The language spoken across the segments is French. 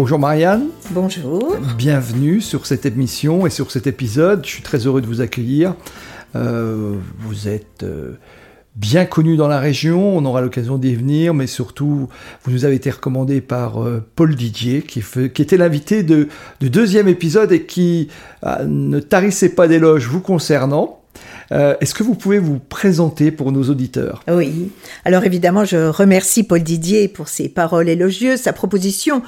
Bonjour Marianne. Bonjour. Bienvenue sur cette émission et sur cet épisode. Je suis très heureux de vous accueillir. Euh, vous êtes euh, bien connu dans la région, on aura l'occasion d'y venir, mais surtout, vous nous avez été recommandé par euh, Paul Didier, qui, qui était l'invité de, du deuxième épisode et qui ne tarissait pas d'éloges vous concernant. Euh, est-ce que vous pouvez vous présenter pour nos auditeurs? Oui. Alors évidemment, je remercie Paul Didier pour ses paroles élogieuses, sa proposition,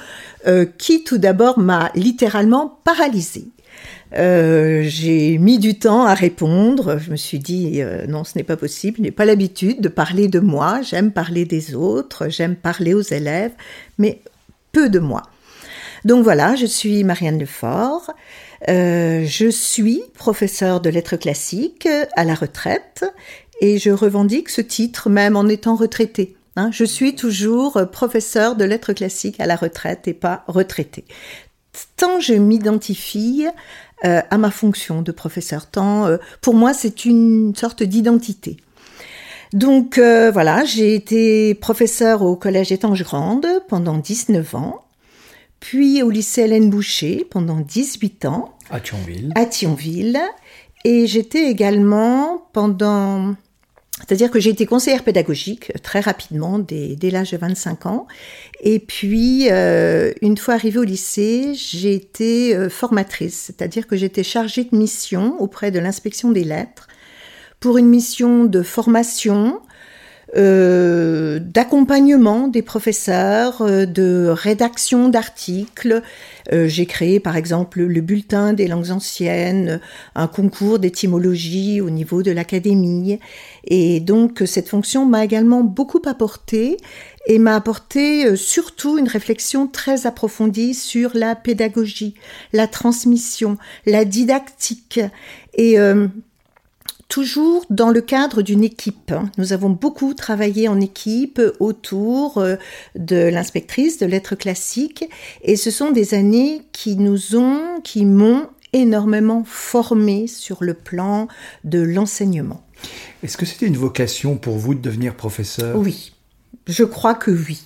euh, qui tout d'abord m'a littéralement paralysée. Euh, j'ai mis du temps à répondre. Je me suis dit non, ce n'est pas possible. Je n'ai pas l'habitude de parler de moi. J'aime parler des autres. J'aime parler aux élèves, mais peu de moi. Donc voilà, je suis Marianne Lefort. Euh, je suis professeur de lettres classiques à la retraite et je revendique ce titre même en étant retraité. Hein. je suis toujours professeur de lettres classiques à la retraite et pas retraité. Tant je m'identifie euh, à ma fonction de professeur, tant euh, pour moi c'est une sorte d'identité. Donc voilà, j'ai été professeur au collège Étange Grande pendant 19 ans puis au lycée Hélène Boucher pendant 18 ans. À Thionville. À Thionville. Et j'étais également pendant... C'est-à-dire que j'ai été conseillère pédagogique très rapidement, dès, l'âge de 25 ans. Et puis, euh, une fois arrivée au lycée, j'ai été euh, formatrice, c'est-à-dire que j'étais chargée de mission auprès de l'inspection des lettres pour une mission de formation euh, d'accompagnement des professeurs, euh, de rédaction d'articles. Euh, j'ai créé par exemple le bulletin des langues anciennes, un concours d'étymologie au niveau de l'académie. Et donc cette fonction m'a également beaucoup apporté et m'a apporté surtout une réflexion très approfondie sur la pédagogie, la transmission, la didactique. Et toujours dans le cadre d'une équipe. Nous avons beaucoup travaillé en équipe autour euh, de l'inspectrice de lettres classiques et ce sont des années qui nous ont, qui m'ont énormément formé sur le plan de l'enseignement. Est-ce que c'était une vocation pour vous de devenir professeur? Oui, je crois que oui.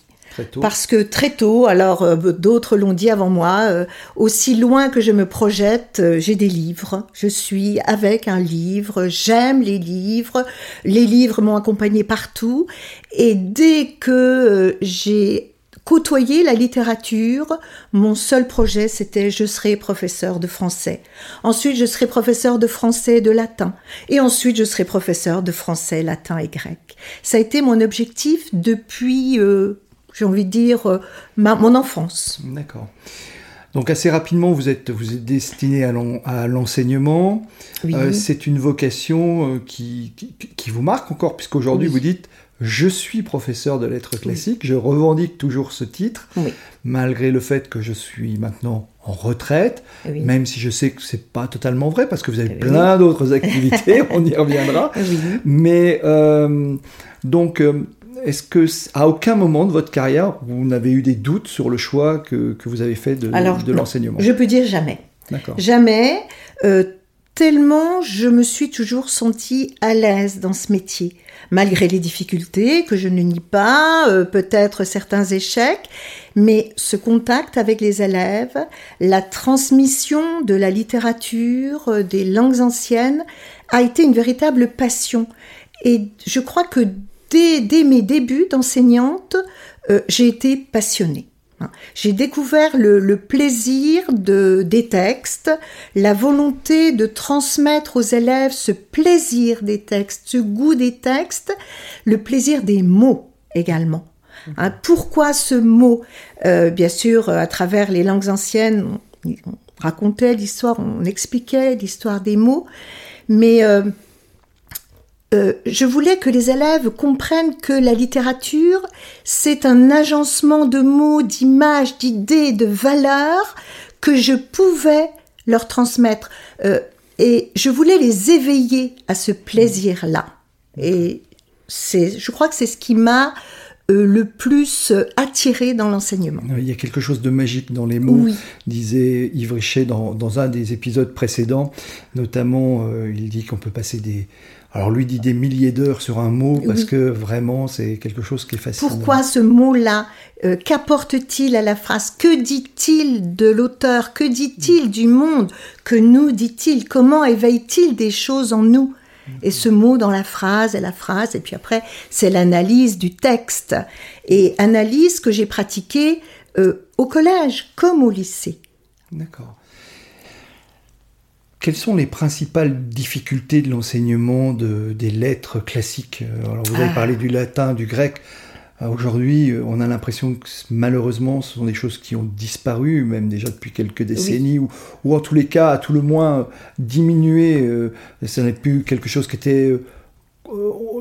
Parce que très tôt, alors euh, d'autres l'ont dit avant moi, euh, aussi loin que je me projette, euh, j'ai des livres. Je suis avec un livre, j'aime les livres. Les livres m'ont accompagné partout. Et dès que j'ai côtoyé la littérature, mon seul projet c'était je serai professeur de français. Ensuite je serai professeur de français et de latin. Et ensuite je serai professeur de français, latin et grec. Ça a été mon objectif depuis j'ai envie de dire, euh, mon enfance. D'accord. Donc assez rapidement, vous êtes, vous êtes destiné à l'enseignement. Euh, c'est une vocation euh, qui, qui, vous marque encore, puisqu'aujourd'hui vous dites, je suis professeur de lettres classiques, je revendique toujours ce titre, malgré le fait que je suis maintenant en retraite, même si je sais que c'est pas totalement vrai, parce que vous avez plein d'autres activités, on y reviendra. Mais donc est-ce que à aucun moment de votre carrière vous n'avez eu des doutes sur le choix que, que vous avez fait de, de l'enseignement? Je peux dire jamais. Jamais. Euh, tellement je me suis toujours sentie à l'aise dans ce métier, malgré les difficultés que je ne nie pas, euh, peut-être certains échecs, mais ce contact avec les élèves, la transmission de la littérature, euh, des langues anciennes, a été une véritable passion. Et je crois que dès, mes débuts d'enseignante, euh, j'ai été passionnée. J'ai découvert le, plaisir de, des textes, la volonté de transmettre aux élèves ce plaisir des textes, ce goût des textes, le plaisir des mots également. Hein, pourquoi ce mot? Euh, Bien sûr, à travers les langues anciennes, on, racontait l'histoire, on expliquait l'histoire des mots, mais euh, euh, je voulais que les élèves comprennent que la littérature, c'est un agencement de mots, d'images, d'idées, de valeurs que je pouvais leur transmettre. Euh, et je voulais les éveiller à ce plaisir-là. Et c'est, je crois que c'est ce qui m'a euh, le plus attiré dans l'enseignement. Il y a quelque chose de magique dans les mots, disait Yves Richet dans, dans, un des épisodes précédents. Notamment, il dit qu'on peut passer des, alors lui dit des milliers d'heures sur un mot parce que vraiment c'est quelque chose qui est fascinant. Pourquoi ce mot-là euh, Qu'apporte-t-il à la phrase? Que dit-il de l'auteur? Que dit-il du monde? Que nous dit-il? Comment éveille-t-il des choses en nous? Et ce mot dans la phrase et la phrase, et puis après, c'est l'analyse du texte. Et analyse que j'ai pratiquée euh, au collège comme au lycée. D'accord. Quelles sont les principales difficultés de l'enseignement de, des lettres classiques? Alors, vous avez ah. parlé du latin, du grec. Euh, aujourd'hui, euh, on a l'impression que malheureusement, ce sont des choses qui ont disparu, même déjà depuis quelques décennies, ou, ou, en tous les cas, à tout le moins, diminué. Euh, ce n'est plus quelque chose qui était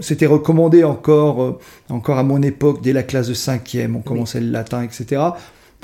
c'était recommandé encore, encore à mon époque, dès la classe de cinquième, on commençait le latin, etc.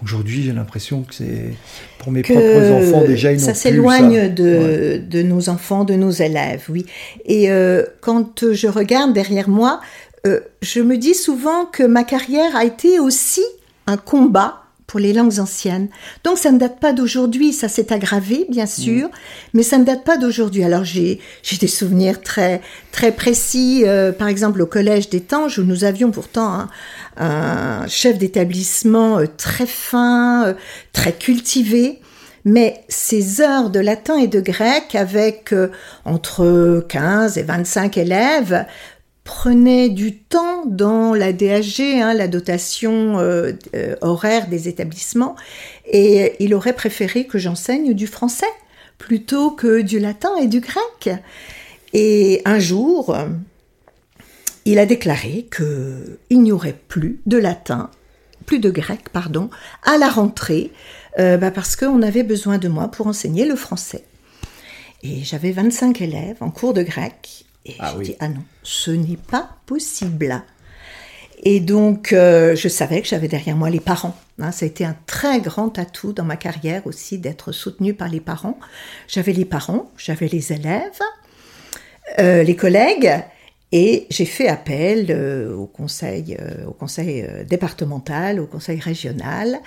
Aujourd'hui, j'ai l'impression que c'est pour mes propres enfants déjà ils Ça s'éloigne de, de, nos enfants, de nos élèves, oui. Et euh, quand je regarde derrière moi, euh, je me dis souvent que ma carrière a été aussi un combat pour les langues anciennes. Donc ça ne date pas d'aujourd'hui, ça s'est aggravé bien sûr, mais ça ne date pas d'aujourd'hui. Alors j'ai des souvenirs très très précis, euh, par exemple au collège des Tanges où nous avions pourtant un, chef d'établissement euh, très fin, euh, très cultivé. Mais ces heures de latin et de grec avec entre 15 et 25 élèves prenait du temps dans la DHG, hein, la dotation euh, euh, horaire des établissements, et il aurait préféré que j'enseigne du français plutôt que du latin et du grec. Et un jour, il a déclaré qu'il n'y aurait plus de latin, plus de grec, pardon, à la rentrée, euh, bah parce qu'on avait besoin de moi pour enseigner le français. Et j'avais 25 élèves en cours de grec, et ah j'ai dit, ah non, ce n'est pas possible. Et donc, euh, je savais que j'avais derrière moi les parents. Hein. ça a été un très grand atout dans ma carrière aussi d'être soutenue par les parents. J'avais les parents, j'avais les élèves, euh, les collègues, et j'ai fait appel euh, au conseil, au conseil départemental, au conseil régional.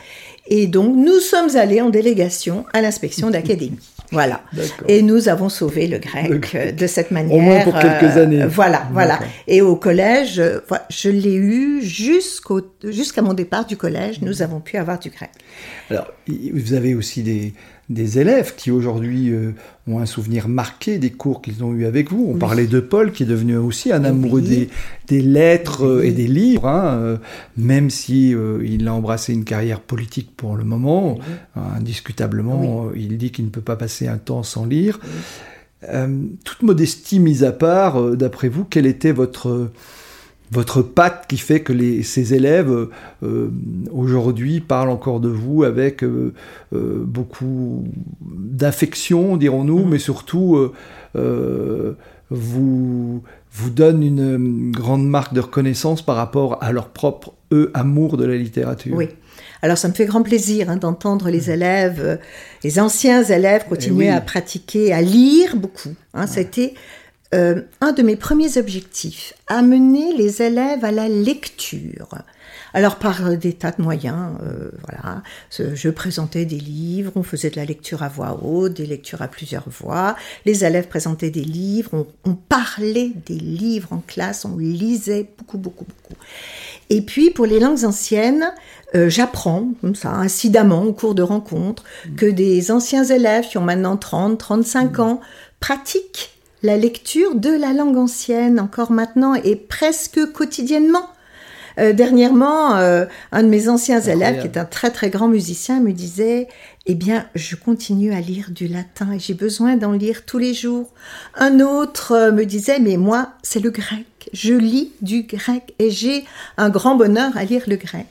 Et donc, nous sommes allés en délégation à l'inspection d'académie. Voilà. Et nous avons sauvé le grec, euh, de cette manière. Au moins pour quelques euh, années. voilà, voilà. Et au collège, euh, je l'ai eu jusqu'au jusqu'à mon départ du collège, nous avons pu avoir du grec. Alors, vous avez aussi des, des élèves qui aujourd'hui euh, ont un souvenir marqué des cours qu'ils ont eu avec vous. On parlait de Paul qui est devenu aussi un amoureux des, des, lettres euh, et des livres, hein, euh, même si il a embrassé une carrière politique pour le moment. indiscutablement, il dit qu'il ne peut pas passer un temps sans lire. toute modestie mise à part, d'après vous, quel était votre votre patte qui fait que les, ces élèves euh, aujourd'hui parlent encore de vous avec euh, euh, beaucoup d'affection, dirons-nous, mmh. mais surtout vous, vous donnent une grande marque de reconnaissance par rapport à leur propre, eux, amour de la littérature. Oui. Alors ça me fait grand plaisir hein, d'entendre les mmh. élèves, les anciens élèves eh continuer à pratiquer, à lire beaucoup. Hein, Ça a été euh, un de mes premiers objectifs, amener les élèves à la lecture. Alors par des tas de moyens, euh, voilà, je présentais des livres, on faisait de la lecture à voix haute, des lectures à plusieurs voix, les élèves présentaient des livres, on, parlait des livres en classe, on lisait beaucoup, beaucoup, beaucoup. Et puis pour les langues anciennes, euh, j'apprends comme ça, incidemment, au cours de rencontres, que des anciens élèves qui ont maintenant 30, 35 ans pratiquent la lecture de la langue ancienne encore maintenant et presque quotidiennement. Euh, dernièrement, euh, un de mes anciens élèves, qui est un très très grand musicien, me disait Eh bien, je continue à lire du latin et j'ai besoin d'en lire tous les jours. Un autre euh, me disait Mais moi, c'est le grec. Je lis du grec et j'ai un grand bonheur à lire le grec.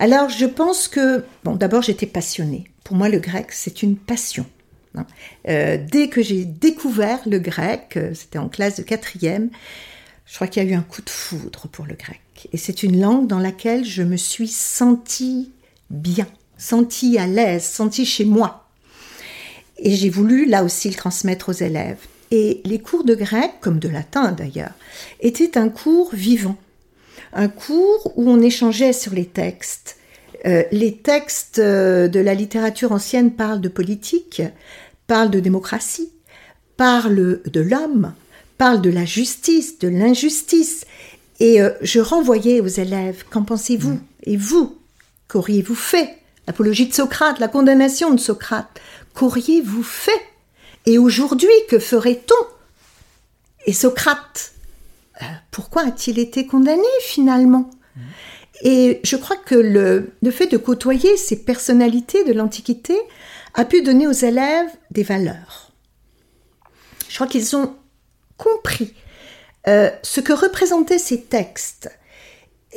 Alors, je pense que, bon, d'abord, j'étais passionnée. Pour moi, le grec, c'est une passion. Euh, dès que j'ai découvert le grec, euh, c'était en classe de quatrième, je crois qu'il y a eu un coup de foudre pour le grec. Et c'est une langue dans laquelle je me suis sentie bien, sentie à l'aise, sentie chez moi. Et j'ai voulu là aussi le transmettre aux élèves. Et les cours de grec, comme de latin d'ailleurs, étaient un cours vivant. Un cours où on échangeait sur les textes. Euh, les textes de la littérature ancienne parlent de politique, parle de démocratie, parle de l'homme, parle de la justice, de l'injustice. Et euh, je renvoyais aux élèves, qu'en pensez-vous? Mm. Et vous, qu'auriez-vous fait? L'apologie de Socrate, la condamnation de Socrate, qu'auriez-vous fait? Et aujourd'hui, que ferait-on? Et Socrate, euh, pourquoi a-t-il été condamné finalement? Mm. Et je crois que le, le fait de côtoyer ces personnalités de l'Antiquité a pu donner aux élèves des valeurs. Je crois qu'ils ont compris euh, ce que représentaient ces textes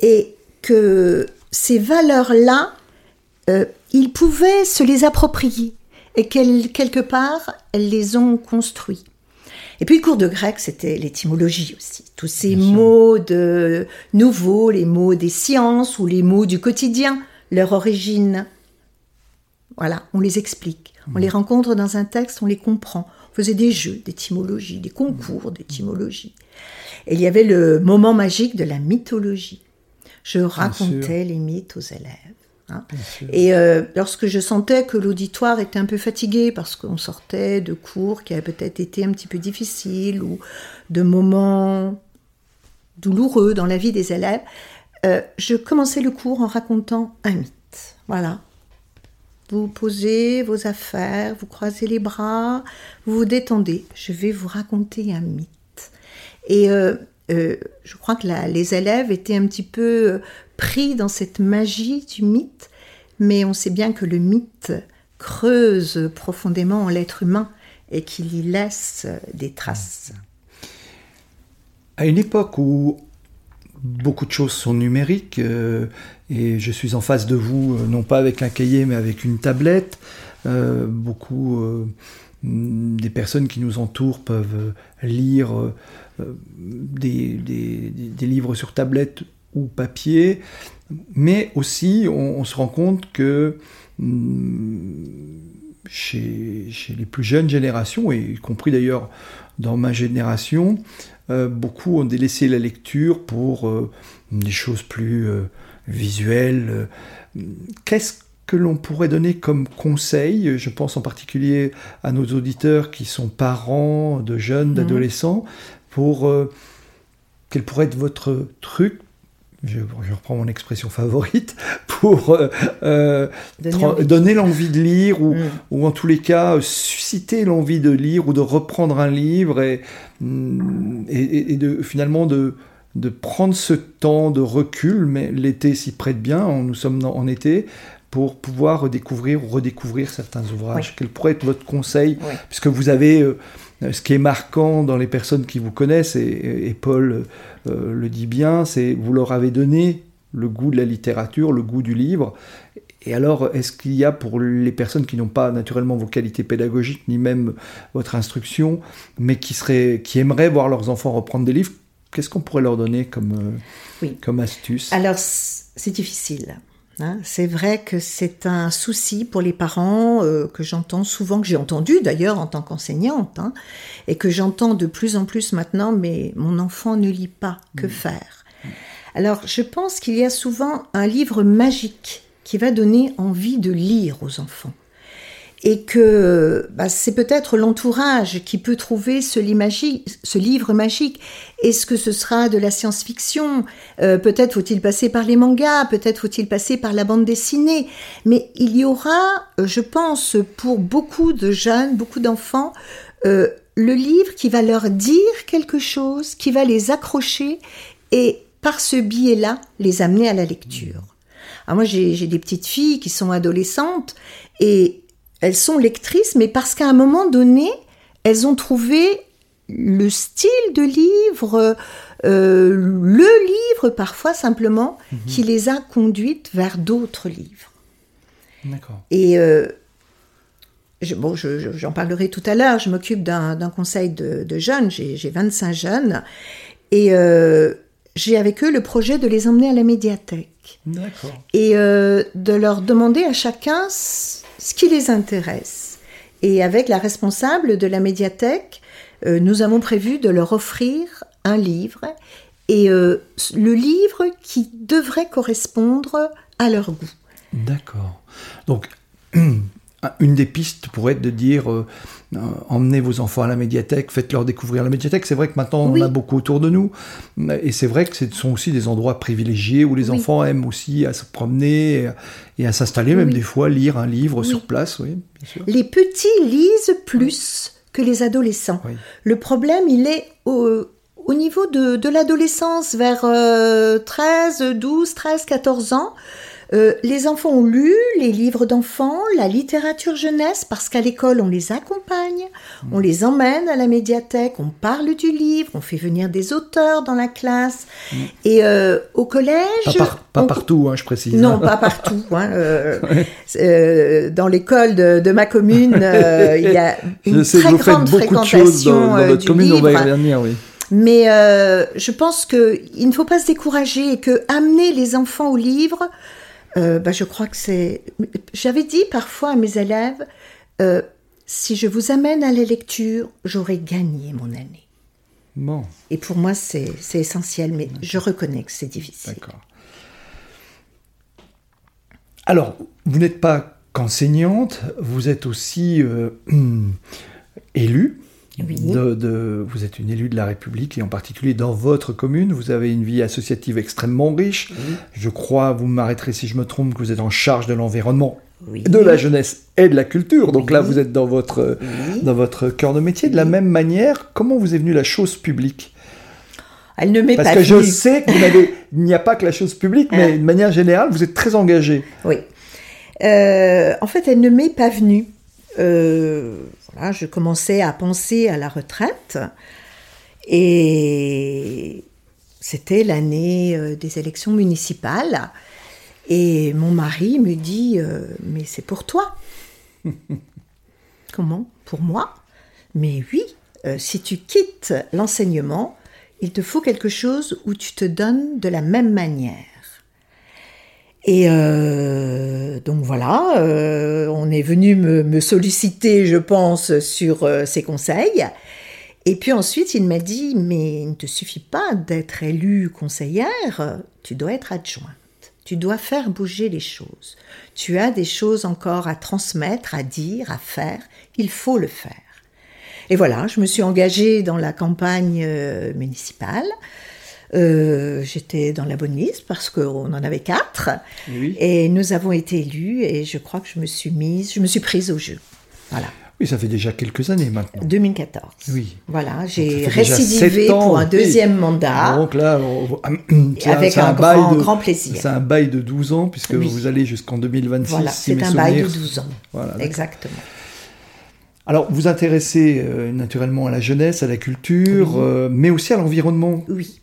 et que ces valeurs-là, euh, ils pouvaient se les approprier et qu'elles, quelque part, elles les ont construits. Et puis le cours de grec, c'était l'étymologie aussi. Tous ces mots de nouveaux, les mots des sciences ou les mots du quotidien, leur origine voilà, on les explique. On les rencontre dans un texte, on les comprend. On faisait des jeux d'étymologie, des concours d'étymologie. Et il y avait le moment magique de la mythologie. Je racontais les mythes aux élèves. Hein. Et euh, lorsque je sentais que l'auditoire était un peu fatigué parce qu'on sortait de cours qui avaient peut-être été un petit peu difficiles ou de moments douloureux dans la vie des élèves, euh, je commençais le cours en racontant un mythe. Voilà, vous posez vos affaires, vous croisez les bras, vous vous détendez. Je vais vous raconter un mythe. Et euh, euh, je crois que les élèves étaient un petit peu euh, pris dans cette magie du mythe, mais on sait bien que le mythe creuse profondément en l'être humain et qu'il y laisse des traces. À une époque où beaucoup de choses sont numériques euh, et je suis en face de vous, euh, non pas avec un cahier mais avec une tablette. Euh, beaucoup des personnes qui nous entourent peuvent lire des, livres sur tablette ou papier, mais aussi on, se rend compte que mm, chez, chez, les plus jeunes générations, et y compris d'ailleurs dans ma génération, beaucoup ont délaissé la lecture pour euh, des choses plus euh, visuelles. Qu'est-ce que l'on pourrait donner comme conseil? Je pense en particulier à nos auditeurs qui sont parents de jeunes, d'adolescents, pour quel pourrait être votre truc je, reprends mon expression favorite, pour euh, euh, donner, l'envie de lire ou, mm. ou, en tous les cas susciter l'envie de lire ou de reprendre un livre et, mm, et, de finalement de, de prendre ce temps de recul, mais l'été s'y prête bien, nous sommes en été, pour pouvoir redécouvrir ou redécouvrir certains ouvrages. Quel pourrait être votre conseil? Puisque vous avez euh, ce qui est marquant dans les personnes qui vous connaissent, et, Paul euh, le dit bien, c'est vous leur avez donné le goût de la littérature, le goût du livre. Et alors, est-ce qu'il y a pour les personnes qui n'ont pas naturellement vos qualités pédagogiques, ni même votre instruction, mais qui, seraient, qui aimeraient voir leurs enfants reprendre des livres, qu'est-ce qu'on pourrait leur donner comme, euh, comme astuce? Alors, c'est difficile. Hein. c'est vrai que c'est un souci pour les parents euh, que j'entends souvent, que j'ai entendu d'ailleurs en tant qu'enseignante, hein, et que j'entends de plus en plus maintenant, mais mon enfant ne lit pas, que mmh. faire? Alors je pense qu'il y a souvent un livre magique qui va donner envie de lire aux enfants et que bah, c'est peut-être l'entourage qui peut trouver ce, ce, livre magique. Est-ce que ce sera de la science-fiction? Euh, Peut-être faut-il passer par les mangas, peut-être faut-il passer par la bande dessinée, mais il y aura, euh, je pense, pour beaucoup de jeunes, beaucoup d'enfants, euh, le livre qui va leur dire quelque chose, qui va les accrocher et par ce biais-là, les amener à la lecture. Alors moi, j'ai des petites filles qui sont adolescentes et elles sont lectrices, mais parce qu'à un moment donné, elles ont trouvé le style de livre, euh, le livre parfois simplement, mhm. qui les a conduites vers d'autres livres. D'accord. Et euh, bon, j'en parlerai tout à l'heure, je m'occupe d'un conseil de, jeunes, j'ai 25 jeunes, et euh, j'ai avec eux le projet de les emmener à la médiathèque. D'accord. Et euh, de leur demander à chacun ce qui les intéresse. Et avec la responsable de la médiathèque, euh, nous avons prévu de leur offrir un livre, et le livre qui devrait correspondre à leur goût. D'accord. Donc, une des pistes pourrait être de dire euh, euh, emmenez vos enfants à la médiathèque, faites-leur découvrir la médiathèque. C'est vrai que maintenant on en a beaucoup autour de nous, et c'est vrai que ce sont aussi des endroits privilégiés où les enfants aiment aussi à se promener et à, s'installer, même des fois lire un livre sur place. Oui, Les petits lisent plus que les adolescents. Le problème, il est au, au niveau de, de l'adolescence, vers 13, 12, 13, 14 ans. Euh, les enfants ont lu les livres d'enfants, la littérature jeunesse, parce qu'à l'école, on les accompagne, on les emmène à la médiathèque, on parle du livre, on fait venir des auteurs dans la classe. Et euh, au collège... Pas, partout, hein, je précise. Non, pas partout. Hein, euh, dans l'école de, ma commune, il y a une très grande fréquentation dans, notre commune, On va y revenir, oui. Mais je pense qu'il ne faut pas se décourager et que amener les enfants au livre, euh, bah, je crois que c'est. J'avais dit parfois à mes élèves euh, si je vous amène à la lecture, j'aurai gagné mon année. Bon. Et pour moi, c'est essentiel, mais je reconnais que c'est difficile. D'accord. Alors, vous n'êtes pas qu'enseignante, vous êtes aussi euh, élue de, vous êtes une élue de la République et en particulier dans votre commune, vous avez une vie associative extrêmement riche. Je crois, vous m'arrêterez si je me trompe, que vous êtes en charge de l'environnement, de la jeunesse et de la culture. Donc là, vous êtes dans votre, dans votre cœur de métier. De la même manière, comment vous est venue la chose publique? Elle ne m'est pas Parce que je sais qu'il n'y a pas que la chose publique, mais de manière générale, vous êtes très engagé. Oui. Euh, en fait, elle ne m'est pas venue. Euh, je commençais à penser à la retraite et c'était l'année euh, des élections municipales. Et mon mari me dit euh, Mais c'est pour toi. Comment? Pour moi? Mais oui, si tu quittes l'enseignement, il te faut quelque chose où tu te donnes de la même manière. Et euh, donc voilà, euh, on est venu me, solliciter, je pense, sur euh, ses conseils. Et puis ensuite, il m'a dit, mais il ne te suffit pas d'être élue conseillère, tu dois être adjointe. Tu dois faire bouger les choses. Tu as des choses encore à transmettre, à dire, à faire. Il faut le faire. Et voilà, je me suis engagée dans la campagne municipale. Euh, j'étais dans la bonne liste parce qu'on en avait quatre. Et nous avons été élus et je crois que je me suis mise, je me suis prise au jeu. Voilà. Oui, ça fait déjà quelques années maintenant. 2014. Oui. Voilà, j'ai récidivé pour un deuxième mandat. Donc là, avec un, grand, grand, plaisir. C'est un bail de 12 ans puisque vous allez jusqu'en 2026. Voilà, c'est un bail de 12 ans. Voilà, Exactement. Alors, vous intéressez euh, naturellement à la jeunesse, à la culture, euh, mais aussi à l'environnement. Oui.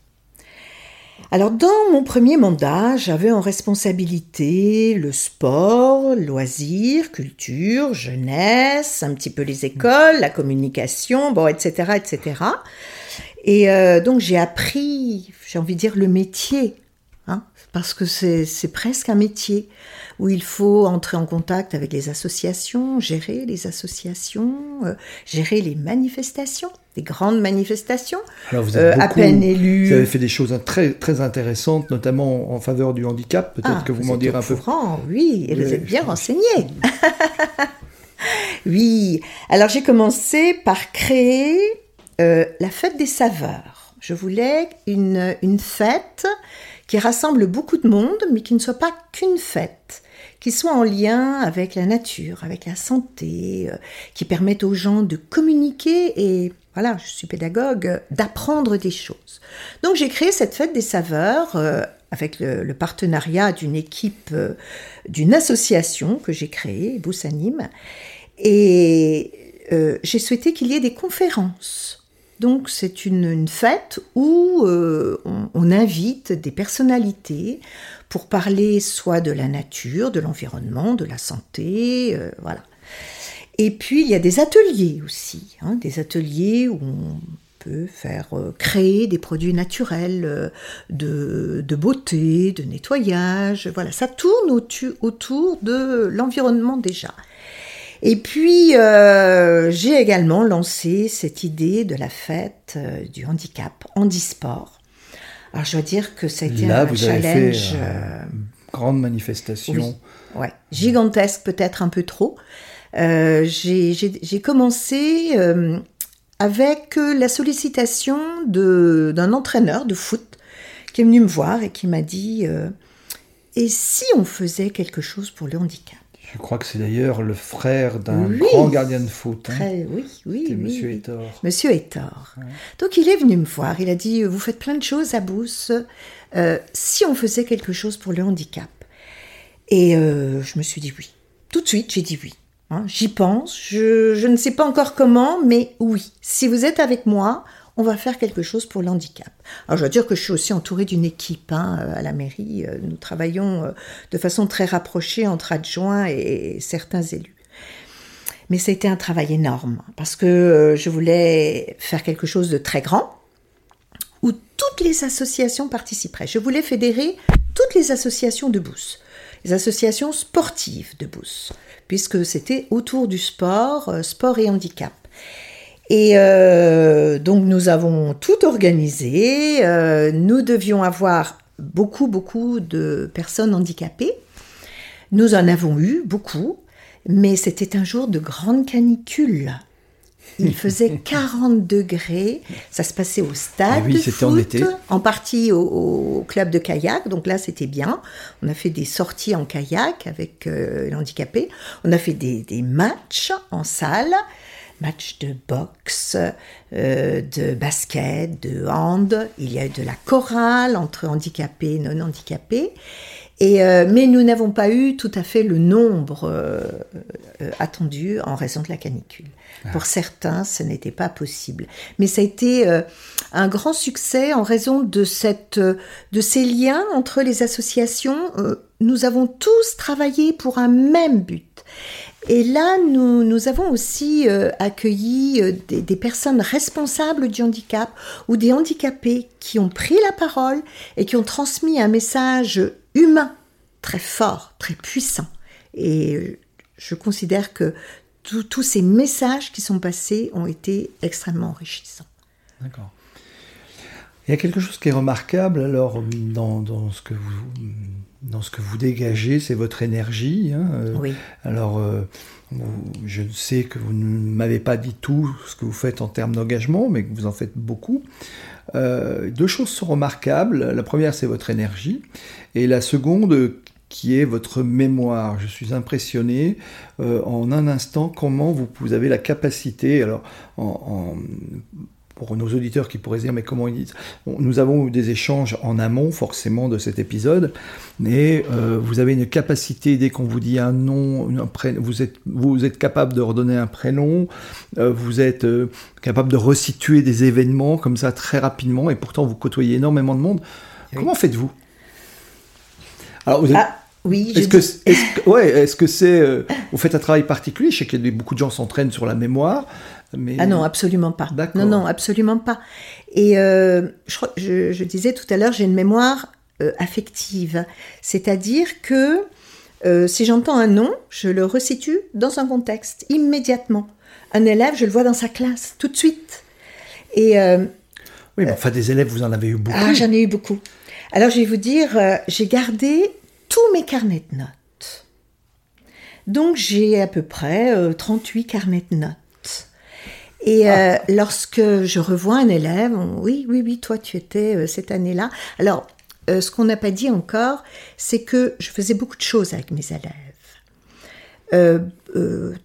Alors dans mon premier mandat, j'avais en responsabilité le sport, loisirs, culture, jeunesse, un petit peu les écoles, la communication, bon, etc., etc. Et euh, donc j'ai appris, j'ai envie de dire, le métier, hein, parce que c'est presque un métier où il faut entrer en contact avec les associations, gérer les associations, euh, gérer les manifestations, des grandes manifestations. Alors vous êtes euh, à peine élu. Vous avez fait des choses très très intéressantes, notamment en faveur du handicap. Peut-être ah, que vous m'en direz un peu. Oui, et vous êtes bien renseigné. oui. Alors j'ai commencé par créer euh, la fête des saveurs. Je voulais une, une fête qui rassemble beaucoup de monde, mais qui ne soit pas qu'une fête qui soit en lien avec la nature, avec la santé, euh, qui permettent aux gens de communiquer et, voilà, je suis pédagogue, d'apprendre des choses. Donc j'ai créé cette fête des saveurs euh, avec le, partenariat d'une équipe, euh, d'une association que j'ai créée, Boussanim, et j'ai souhaité qu'il y ait des conférences donc c'est une, fête où euh, on, invite des personnalités pour parler soit de la nature, de l'environnement, de la santé, euh, voilà. Et puis il y a des ateliers aussi, hein, des ateliers où on peut faire euh, créer des produits naturels de, de, beauté, de nettoyage. Voilà, ça tourne autour de l'environnement déjà. Et puis, euh, j'ai également lancé cette idée de la fête du handicap, handisport. Alors, je dois dire que ça a été Là, un vous challenge. Avez fait, grande manifestation. Oui, ouais, gigantesque, peut-être un peu trop. Euh, j'ai commencé euh, avec la sollicitation d'un entraîneur de foot qui est venu me voir et qui m'a dit euh, Et si on faisait quelque chose pour le handicap? Je crois que c'est d'ailleurs le frère d'un grand gardien de foot. Hein. Très, oui, oui, oui. Monsieur Etor. Monsieur Etor. Donc il est venu me voir. Il a dit Vous faites plein de choses à Bousse. si on faisait quelque chose pour le handicap Et je me suis dit oui. Tout de suite, j'ai dit oui. Hein, j'y pense, je, ne sais pas encore comment, mais oui, si vous êtes avec moi, on va faire quelque chose pour le handicap. Alors je dois dire que je suis aussi entourée d'une équipe hein, à la mairie. Euh, nous travaillons euh, de façon très rapprochée entre adjoints et certains élus. Mais ça a été un travail énorme parce que euh, je voulais faire quelque chose de très grand où toutes les associations participeraient. Je voulais fédérer toutes les associations de Bousse, les associations sportives de Bousse, puisque c'était autour du sport, euh, sport et handicap. Et euh, donc nous avons tout organisé. Euh, nous devions avoir beaucoup, beaucoup de personnes handicapées. Nous en avons eu beaucoup, mais c'était un jour de grande canicule. Il faisait 40 degrés. Ça se passait au stade ah oui, de en, été. en partie au, club de kayak. Donc là, c'était bien. On a fait des sorties en kayak avec euh, l'handicapé. On a fait des, des, matchs en salle, matchs de boxe, euh, de basket, de hand. Il y a eu de la chorale entre handicapés et non handicapés. Et, euh, mais nous n'avons pas eu tout à fait le nombre euh, euh, attendu en raison de la canicule. Ah. Pour certains, ce n'était pas possible. Mais ça a été un grand succès en raison de, cette, de ces liens entre les associations. nous avons tous travaillé pour un même but. Et là, nous, avons aussi accueilli des, des, personnes responsables du handicap ou des handicapés qui ont pris la parole et qui ont transmis un message humain très fort, très puissant. Et je considère que tous ces messages qui sont passés ont été extrêmement enrichissants. D'accord. Il y a quelque chose qui est remarquable alors dans, ce, que vous, dans ce que vous dégagez, c'est votre énergie. Hein, euh, oui. Alors, euh, je sais que vous ne m'avez pas dit tout ce que vous faites en termes d'engagement, mais que vous en faites beaucoup. Euh, deux choses sont remarquables. La première, c'est votre énergie. Et la seconde, qui est votre mémoire. Je suis impressionné euh, en un instant comment vous, vous avez la capacité, alors en, pour nos auditeurs qui pourraient se dire mais comment ils disent? Nous avons eu des échanges en amont forcément de cet épisode, mais euh, vous avez une capacité dès qu'on vous dit un nom, un prénom, vous êtes vous êtes capable de redonner un prénom, euh, vous êtes euh, capable de resituer des événements comme ça très rapidement, et pourtant vous côtoyez énormément de monde. Comment faites-vous? Alors vous êtes... Ah, oui, est-ce que, est ouais, est-ce que c'est, vous faites un travail particulier? Je sais que beaucoup de gens s'entraînent sur la mémoire. Ah non, absolument pas. Non, non, absolument pas. Et euh, je, disais tout à l'heure, j'ai une mémoire euh, affective. C'est-à-dire que euh, si j'entends un nom, je le resitue dans un contexte, immédiatement. Un élève, je le vois dans sa classe, tout de suite. Et, oui, mais enfin, des élèves, vous en avez eu beaucoup. Ah, j'en ai eu beaucoup. Alors, je vais vous dire, j'ai gardé tous mes carnets de notes. Donc, j'ai à peu près 38 carnets de notes. Et euh, lorsque je revois un élève, oui, oui, oui, toi tu étais euh, cette année-là. Alors, euh, ce qu'on n'a pas dit encore, c'est que je faisais beaucoup de choses avec mes élèves.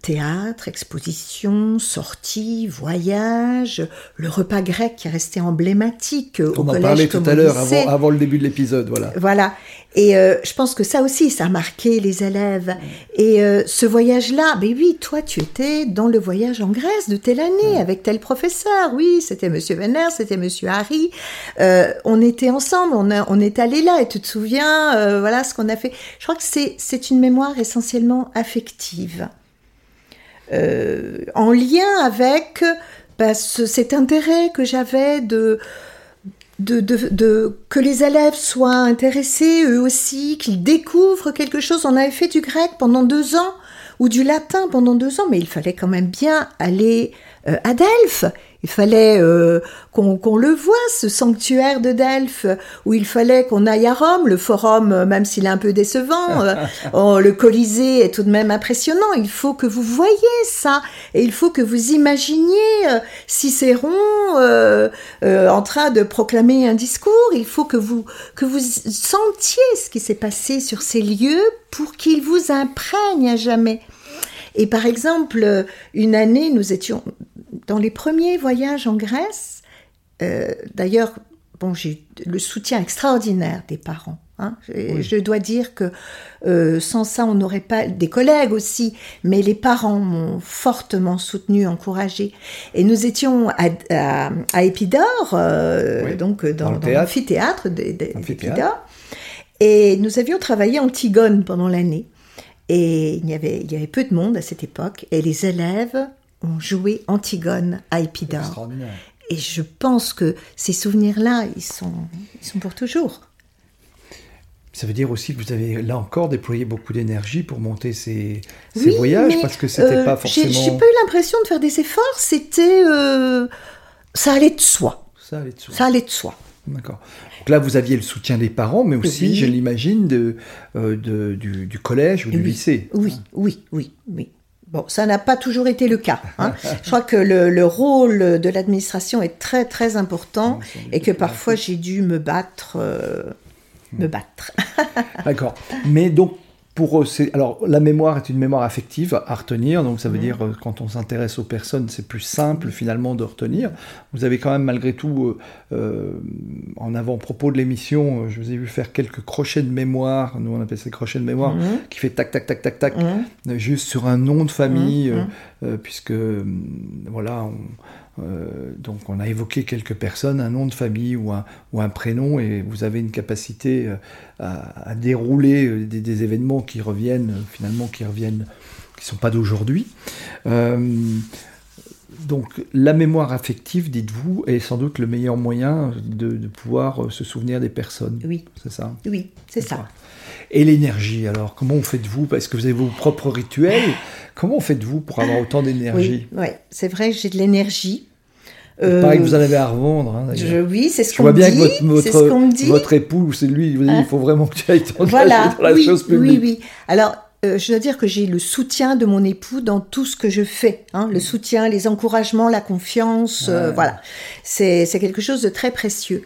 Théâtre, exposition, sortie, voyage, le repas grec qui est resté emblématique On en parlait tout à l'heure, avant, avant, le début de l'épisode, voilà. Voilà. Et euh, je pense que ça aussi, ça a marqué les élèves. Et euh, ce voyage-là, ben oui, toi, tu étais dans le voyage en Grèce de telle année avec tel professeur. Oui, c'était Monsieur Venner, c'était Monsieur Harry. Euh, on était ensemble, on, on est allé là. Et tu te souviens, euh, voilà ce qu'on a fait. Je crois que c'est c'est une mémoire essentiellement affective. En lien avec cet intérêt que j'avais de de, que les élèves soient intéressés eux aussi, qu'ils découvrent quelque chose. On avait fait du grec pendant deux ans ou du latin pendant deux ans, mais il fallait quand même bien aller euh, à Delphes il fallait euh, qu'on le voit, ce sanctuaire de Delphes, où il fallait qu'on aille à Rome. Le forum, euh, même s'il est un peu décevant, euh, oh, le Colisée est tout de même impressionnant. Il faut que vous voyez ça. Et il faut que vous imaginiez Cicéron en train de proclamer un discours. Il faut que vous, que vous sentiez ce qui s'est passé sur ces lieux pour qu'il vous imprègne à jamais. Et par exemple, une année, nous étions dans les premiers voyages en Grèce, euh, d'ailleurs, bon, j'ai le soutien extraordinaire des parents. Hein. Je dois dire que euh, sans ça, on n'aurait pas des collègues aussi, mais les parents m'ont fortement soutenu, encouragé. Et nous étions à, à, Épidore, euh, donc dans, l'amphithéâtre d'Épidore, et nous avions travaillé Antigone pendant l'année. Et il y, avait, il y avait peu de monde à cette époque, et les élèves ont joué Antigone à Épidore. Et je pense que ces souvenirs-là, ils sont, ils sont pour toujours. Ça veut dire aussi que vous avez là encore déployé beaucoup d'énergie pour monter ces, ces voyages parce que c'était euh, pas forcément. J'ai pas eu l'impression de faire des efforts. C'était, euh, ça allait de soi. Ça allait de soi. Ça allait de soi. D'accord. Donc là, vous aviez le soutien des parents, mais aussi, je l'imagine, de, euh, de du, du, collège ou du lycée. Oui, oui, oui, oui. Bon, ça n'a pas toujours été le cas. Hein. Je crois que le, rôle de l'administration est très très important et que parfois j'ai dû me battre, euh, me battre. D'accord. Mais donc pour eux, alors la mémoire est une mémoire affective à retenir, donc ça veut mhm. dire euh, quand on s'intéresse aux personnes, c'est plus simple finalement de retenir. Vous avez quand même malgré tout, euh, euh, en avant-propos de l'émission, je vous ai vu faire quelques crochets de mémoire, nous on appelle ça crochets de mémoire, mhm. qui fait tac tac tac tac tac, mhm. juste sur un nom de famille, puisque voilà, on, euh, donc on a évoqué quelques personnes, un nom de famille ou un, ou un prénom, et vous avez une capacité euh, à, dérouler euh, des, événements qui reviennent, finalement, qui reviennent, qui ne sont pas d'aujourd'hui. donc la mémoire affective, dites-vous, est sans doute le meilleur moyen de, pouvoir se souvenir des personnes. Oui. C'est ça? Oui, c'est ça. Et l'énergie, alors, comment faites-vous Parce que vous avez vos propres rituels. Comment faites-vous pour avoir autant d'énergie? Oui, c'est vrai que j'ai de l'énergie. Euh, Pareil que vous en avez à revendre. Hein, oui, c'est ce qu'on me dit. Je vois bien que votre, votre, époux, c'est lui, il faut vraiment que tu ailles t'engager voilà, dans la chose publique. Oui, oui. Alors, euh, je dois dire que j'ai le soutien de mon époux dans tout ce que je fais. Hein, le soutien, les encouragements, la confiance, euh, voilà. C'est quelque chose de très précieux.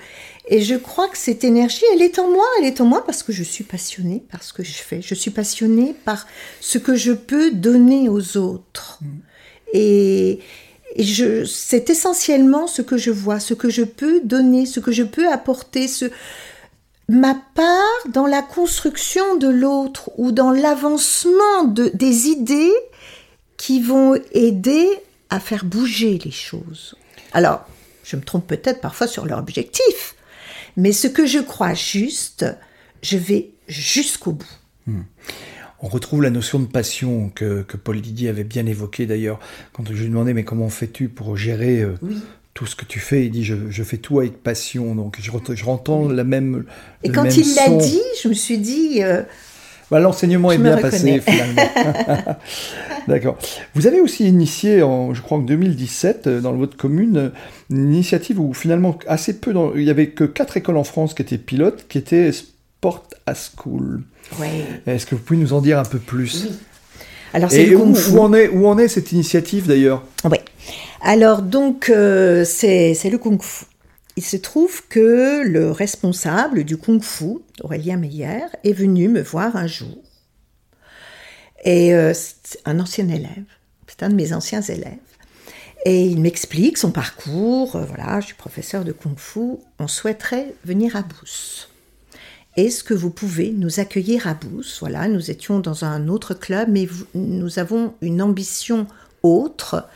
Et je crois que cette énergie, elle est en moi. Elle est en moi parce que je suis passionnée par ce que je fais. Je suis passionnée par ce que je peux donner aux autres. Mm. Et, et je, c'est essentiellement ce que je vois, ce que je peux donner, ce que je peux apporter, ce, ma part dans la construction de l'autre ou dans l'avancement de, des idées qui vont aider à faire bouger les choses. Alors, je me trompe peut-être parfois sur leur objectif, mais ce que je crois juste, je vais jusqu'au bout. Hmm. On retrouve la notion de passion que, Paul Didier avait bien évoquée d'ailleurs quand je lui demandais mais comment fais-tu pour gérer euh, tout ce que tu fais? Il dit je, fais tout avec passion donc je, je rentends la même. Et quand il l'a dit, je me suis dit. Euh, bah, l'enseignement est bien passé finalement. D'accord. Vous avez aussi initié, en, je crois en 2017, euh, dans votre commune, une initiative où finalement assez peu, il y avait que quatre écoles en France qui étaient pilotes, qui étaient Sport à School. Est-ce que vous pouvez nous en dire un peu plus? Alors, c'est où, où, en est, où en est cette initiative d'ailleurs? Oui. Alors, donc, euh, c'est le Kung Fu. Il se trouve que le responsable du Kung Fu, Aurélien Meyer, est venu me voir un jour. Et euh, c'est un ancien élève, c'est un de mes anciens élèves. Et il m'explique son parcours. Euh, voilà, je suis professeur de Kung Fu. On souhaiterait venir à Bousse. Est-ce que vous pouvez nous accueillir à Bousse? Voilà, nous étions dans un autre club, mais nous avons une ambition autre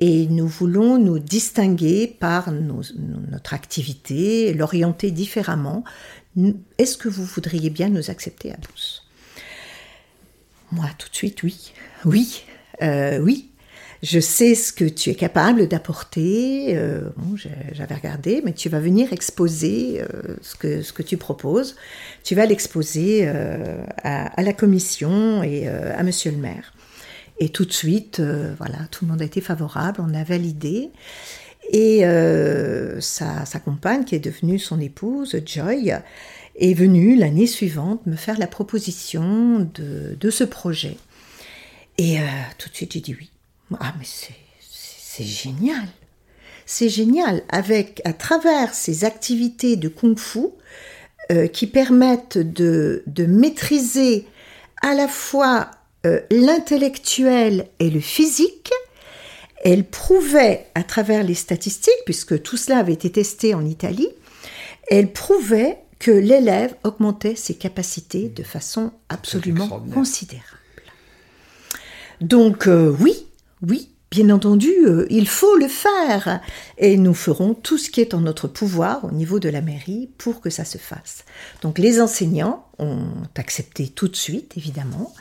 et nous voulons nous distinguer par notre activité, l'orienter différemment. Est-ce que vous voudriez bien nous accepter à Bousse Moi, tout de suite, oui. Oui, euh, oui. je sais ce que tu es capable d'apporter. Euh, bon, j'avais regardé, mais tu vas venir exposer euh, ce, que, ce que tu proposes. Tu vas l'exposer euh, à, la commission et à monsieur le maire. Et tout de suite, voilà, tout le monde a été favorable, on a validé. Et sa, sa, compagne, qui est devenue son épouse, Joy, est venue l'année suivante me faire la proposition de, de ce projet. Et tout de suite, j'ai dit oui. Ah, mais c'est génial. C'est génial. Avec, à travers ces activités de kung-fu euh, qui permettent de, de, maîtriser à la fois euh, l'intellectuel et le physique, elle prouvait à travers les statistiques, puisque tout cela avait été testé en Italie, elle prouvait que l'élève augmentait ses capacités de façon absolument considérable. Donc euh, oui, oui, bien entendu, euh, il faut le faire. Et nous ferons tout ce qui est en notre pouvoir au niveau de la mairie pour que ça se fasse. Donc les enseignants ont accepté tout de suite, évidemment.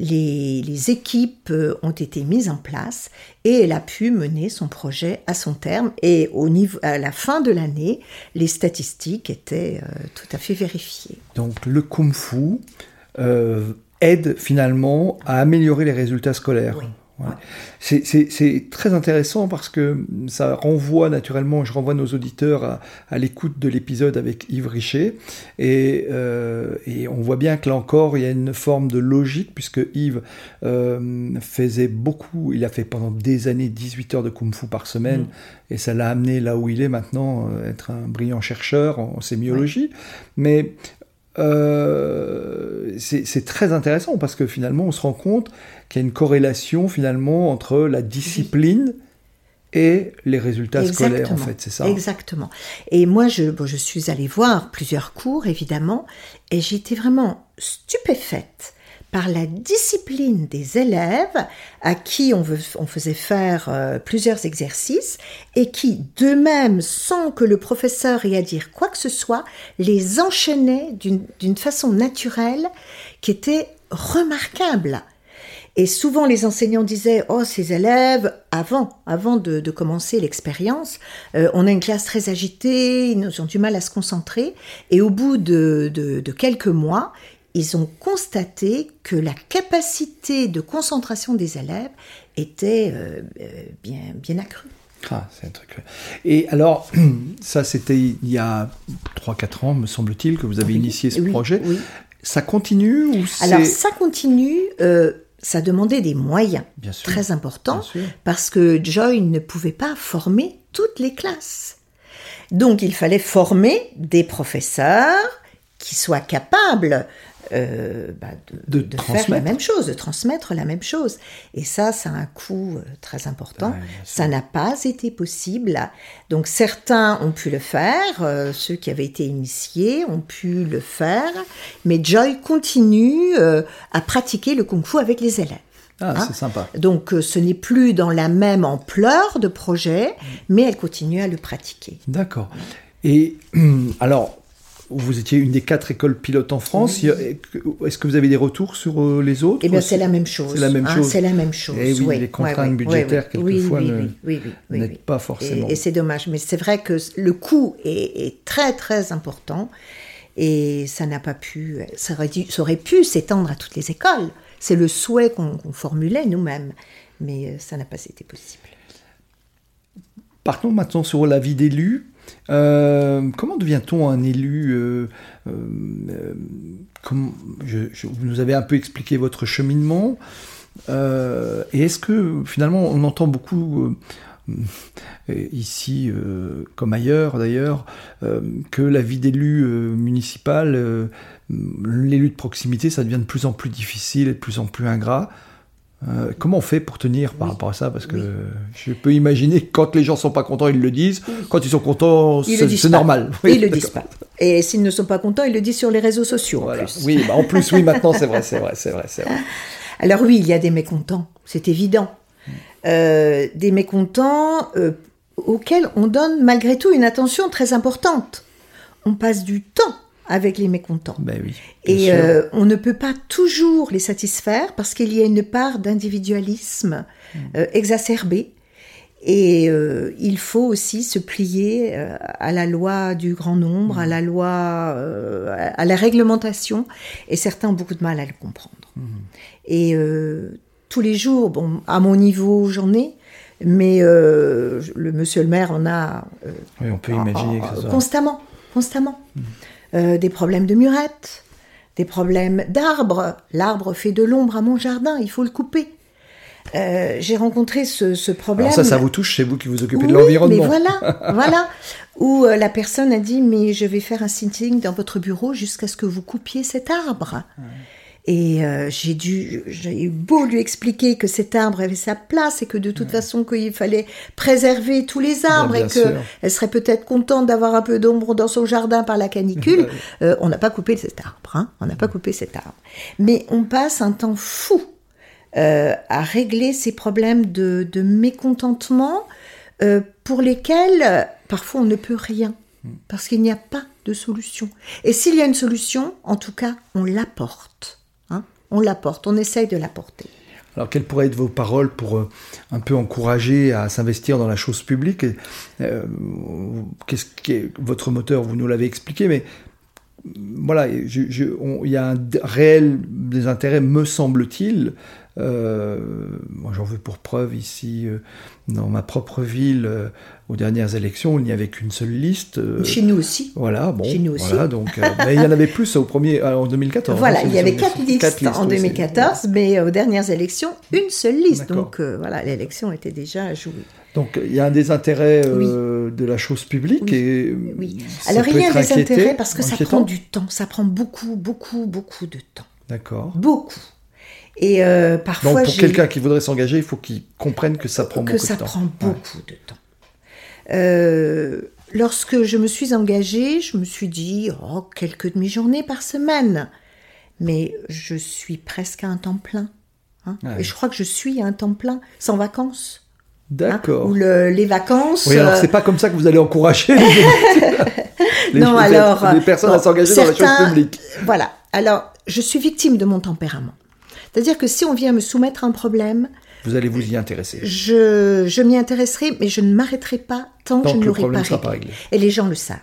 Les, équipes euh, ont été mises en place et elle a pu mener son projet à son terme. Et au niveau, à la fin de l'année, les statistiques étaient euh, tout à fait vérifiées. Donc le Kung Fu aide finalement à améliorer les résultats scolaires. Oui. C'est très intéressant parce que ça renvoie naturellement, je renvoie nos auditeurs à, l'écoute de l'épisode avec Yves Richer, euh, et, on voit bien que là encore, il y a une forme de logique, puisque Yves euh, faisait beaucoup, il a fait pendant des années 18 heures de kung fu par semaine, mm. et ça l'a amené là où il est maintenant, euh, être un brillant chercheur en, sémiologie, mais euh, c'est très intéressant parce que finalement on se rend compte qu'il y a une corrélation finalement entre la discipline et les résultats scolaires en fait, c'est ça? Exactement. Et moi je, je suis allée voir plusieurs cours évidemment et j'étais vraiment stupéfaite par la discipline des élèves à qui on, faisait faire euh, plusieurs exercices et qui, d'eux-mêmes, sans que le professeur ait à dire quoi que ce soit, les enchaînaient d'une façon naturelle qui était remarquable. Et souvent, les enseignants disaient Oh, ces élèves, avant, avant de, commencer l'expérience, euh, on a une classe très agitée, ils ont du mal à se concentrer. Et au bout de, de quelques mois, ils ont constaté que la capacité de concentration des élèves était euh, euh, bien, bien accrue. Ah, c'est un truc. Et alors, ça c'était il y a 3-4 ans, me semble-t-il, que vous avez initié ce projet. Ça continue ou Alors, ça continue. Euh, ça demandait des moyens très importants parce que Joy ne pouvait pas former toutes les classes. Donc, il fallait former des professeurs qui soient capables euh, bah, de, faire la même chose, de transmettre la même chose. Et ça, ça a un coût euh, très important. ça n'a pas été possible. Donc certains ont pu le faire, euh, ceux qui avaient été initiés ont pu le faire, mais Joy continue à pratiquer le kung fu avec les élèves. Ah, hein c'est sympa. Donc ce n'est plus dans la même ampleur de projet, mais elle continue à le pratiquer. D'accord. Et alors, vous étiez une des quatre écoles pilotes en France. Est-ce que vous avez des retours sur euh, les autres Eh bien, c'est la même chose. C'est la même hein, chose. C'est la même chose. Et eh oui, les contraintes budgétaires, quelquefois, n'aident pas forcément. Et, c'est dommage. Mais c'est vrai que le coût est, très, très important. Et ça n'a pas pu. Ça aurait, pu s'étendre à toutes les écoles. C'est le souhait qu'on formulait nous-mêmes. Mais euh, ça n'a pas été possible. Partons maintenant sur la vie d'élu. Euh, comment devient-on un élu euh, euh, Vous nous avez un peu expliqué votre cheminement. et est-ce que finalement on entend beaucoup ici comme ailleurs d'ailleurs, que la vie d'élu municipal, l'élu de proximité, ça devient de plus en plus difficile et de plus en plus ingrat? Euh, comment on fait pour tenir par rapport à ça? Parce que je peux imaginer que quand les gens sont pas contents, ils le disent. Quand ils sont contents, c'est normal. Ils le disent pas. Et s'ils ne sont pas contents, ils le disent sur les réseaux sociaux. En plus. Oui, bah en plus, oui, maintenant, c'est vrai, c'est vrai, c'est vrai, vrai, Alors oui, il y a des mécontents, c'est évident. Euh, des mécontents euh, auxquels on donne malgré tout une attention très importante. On passe du temps avec les mécontents. Ben oui, et euh, on ne peut pas toujours les satisfaire parce qu'il y a une part d'individualisme hmm. euh, exacerbé. Et euh, il faut aussi se plier à la loi du grand nombre, à hmm. la loi, à la réglementation. Et certains ont beaucoup de mal à le comprendre. Hmm. Et tous les jours, bon, à mon niveau, j'en ai. Mais le monsieur le maire en a. oui, on peut imaginer que ça. Constamment, constamment. Euh, des problèmes de murettes, des problèmes d'arbres. L'arbre fait de l'ombre à mon jardin, il faut le couper. Euh, j'ai rencontré ce, problème. Alors ça, ça vous touche, c'est vous qui vous occupez de l'environnement. Mais voilà, voilà. Où euh, la personne a dit, mais je vais faire un sitting dans votre bureau jusqu'à ce que vous coupiez cet arbre. Et euh, j'ai dû, j'ai eu beau lui expliquer que cet arbre avait sa place et que de toute façon qu'il fallait préserver tous les arbres et qu'elle serait peut-être contente d'avoir un peu d'ombre dans son jardin par la canicule. Euh, on n'a pas coupé cet arbre, hein on n'a pas coupé cet arbre. Mais on passe un temps fou euh, à régler ces problèmes de, de mécontentement pour lesquels parfois on ne peut rien parce qu'il n'y a pas de solution. Et s'il y a une solution, en tout cas, on l'apporte on l'apporte, on essaye de l'apporter. Alors, quelles pourraient être vos paroles pour euh, un peu encourager à s'investir dans la chose publique? Euh, Qu'est-ce qui est votre moteur Vous nous l'avez expliqué, mais voilà, il y a un réel désintérêt, me semble-t-il, euh, moi, j'en veux pour preuve ici, dans ma propre ville, aux dernières élections, il n'y avait qu'une seule liste. Chez nous aussi. Voilà, bon. Chez nous aussi. Voilà, donc, mais il y en avait plus au premier, en 2014. Voilà, il y avait quatre listes, en 2014, mais aux dernières élections, une seule liste. Donc voilà, l'élection était déjà jouée. Donc il y a un désintérêt de la chose publique oui. et oui. Alors il y a un désintérêt parce que ça prend du temps, ça prend beaucoup, beaucoup, beaucoup de temps. D'accord. Beaucoup. Et euh, parfois. Donc pour quelqu'un qui voudrait s'engager, il faut qu'il comprenne que ça prend beaucoup de temps. Que ça prend beaucoup de temps. Euh, lorsque je me suis engagée, je me suis dit oh, quelques demi-journées par semaine. Mais je suis presque à un temps plein. Hein. Et je crois que je suis à un temps plein, sans vacances. Hein. D'accord. Ou les vacances. Oui, alors euh, c'est pas comme ça que vous allez encourager les, non, alors, les personnes à s'engager dans la chose publique. Voilà. Alors, je suis victime de mon tempérament. C'est-à-dire que si on vient me soumettre un problème, vous allez vous y intéresser. Je, je m'y intéresserai, mais je ne m'arrêterai pas tant, que je ne l'aurai pas, réglé. Et les gens le savent.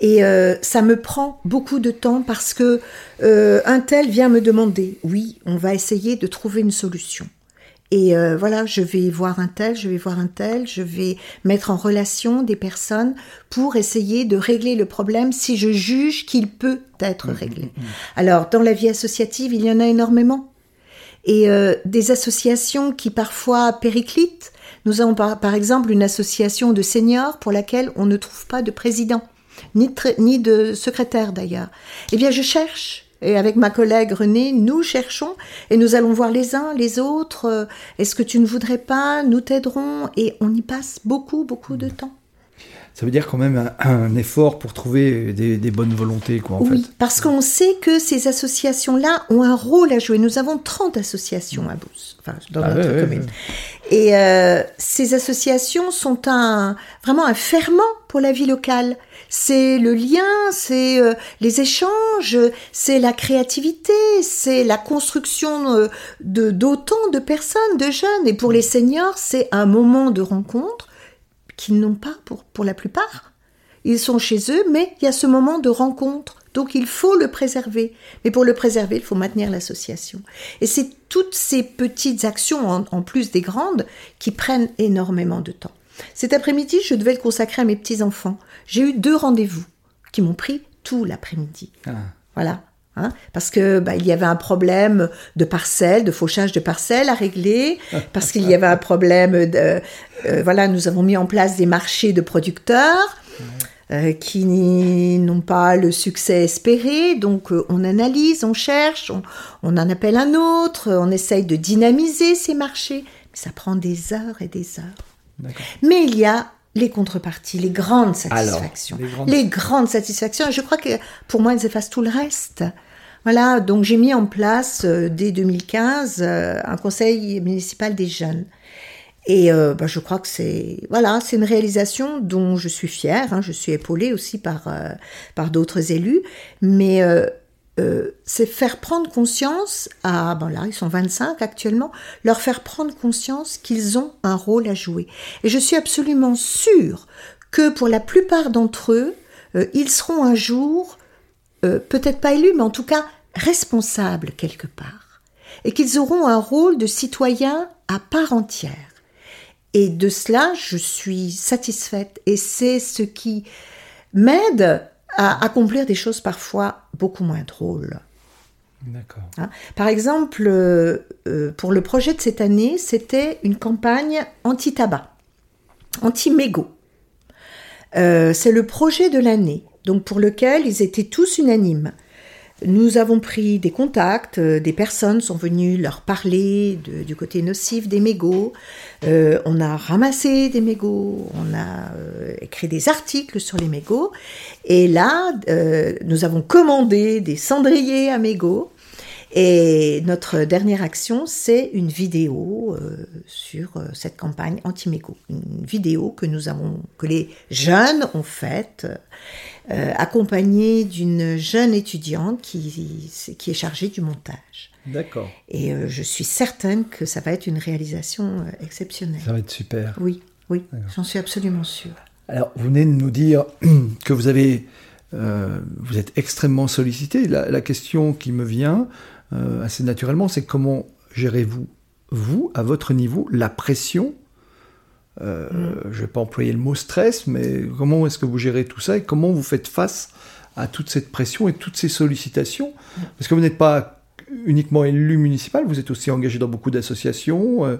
Et euh, ça me prend beaucoup de temps parce que euh, un tel vient me demander, oui, on va essayer de trouver une solution. Et euh, voilà, je vais voir un tel, je vais voir un tel, je vais mettre en relation des personnes pour essayer de régler le problème si je juge qu'il peut être mmh, réglé. Mmh, mmh. Alors, dans la vie associative, il y en a énormément. Et euh, des associations qui parfois périclitent. Nous avons par, par, exemple une association de seniors pour laquelle on ne trouve pas de président, ni ni de secrétaire d'ailleurs. Eh bien, je cherche et avec ma collègue Renée, nous cherchons et nous allons voir les uns, les autres. Euh, est-ce que tu ne voudrais pas Nous t'aiderons? Et on y passe beaucoup, beaucoup de temps. Ça veut dire quand même un, effort pour trouver des, bonnes volontés, quoi, en oui, parce qu'on sait que ces associations-là ont un rôle à jouer. Nous avons 30 associations à Bousse, enfin, dans ah notre commune. Et euh, ces associations sont un, vraiment un ferment pour la vie locale c'est le lien, c'est euh, les échanges, c'est la créativité, c'est la construction euh, de d'autant de personnes, de jeunes. Et pour les seniors, c'est un moment de rencontre qu'ils n'ont pas pour, pour la plupart. Ils sont chez eux, mais il y a ce moment de rencontre. Donc il faut le préserver. Mais pour le préserver, il faut maintenir l'association. Et c'est toutes ces petites actions, en, plus des grandes, qui prennent énormément de temps. Cet après-midi, je devais le consacrer à mes petits-enfants. J'ai eu deux rendez-vous qui m'ont pris tout l'après-midi. Ah. Voilà. Hein, parce que bah, il y avait un problème de parcelles, de fauchage de parcelles à régler, parce qu'il y avait un problème de, euh, voilà, nous avons mis en place des marchés de producteurs euh, qui n'ont pas le succès espéré, donc euh, on analyse, on cherche, on, on, en appelle un autre, on essaye de dynamiser ces marchés, mais ça prend des heures et des heures. Mais il y a les contreparties, les grandes satisfactions. les, grandes... satisfactions, et je crois que pour moi, elles effacent tout le reste. Voilà, donc j'ai mis en place euh, dès 2015 euh, un conseil municipal des jeunes. Et euh, bah, je crois que c'est voilà, c'est une réalisation dont je suis fière. Hein. je suis épaulée aussi par par d'autres élus, mais c'est faire prendre conscience à bon là ils sont 25 actuellement, leur faire prendre conscience qu'ils ont un rôle à jouer. Et je suis absolument sûre que pour la plupart d'entre eux, ils seront un jour peut-être pas élus, mais en tout cas responsables quelque part, et qu'ils auront un rôle de citoyen à part entière. Et de cela, je suis satisfaite, et c'est ce qui m'aide à accomplir des choses parfois beaucoup moins drôles. D'accord. Hein? Par exemple, euh, euh, pour le projet de cette année, c'était une campagne anti-tabac, anti-mégot. Euh, c'est le projet de l'année, donc pour lequel ils étaient tous unanimes. Nous avons pris des contacts, euh, des personnes sont venues leur parler du côté nocif des mégots. Euh, on a ramassé des mégots, on a euh, écrit des articles sur les mégots. Et là, nous avons commandé des cendriers à mégots. Et notre dernière action, c'est une vidéo sur cette campagne anti-mégots. Une vidéo que nous avons, que les jeunes ont faite euh, accompagnée d'une jeune étudiante qui, qui est chargée du montage. D'accord. Et euh, je suis certaine que ça va être une réalisation euh, exceptionnelle. Ça va être super. Oui, oui, j'en suis absolument sûre. Alors, vous venez de nous dire que vous avez, vous êtes extrêmement sollicité. La, la, question qui me vient assez naturellement, c'est comment gérez-vous, vous, à votre niveau, la pression euh, je ne vais pas employer le mot stress, mais comment est-ce que vous gérez tout ça et comment vous faites face à toute cette pression et toutes ces sollicitations Parce que vous n'êtes pas uniquement élu municipal, vous êtes aussi engagé dans beaucoup d'associations, euh,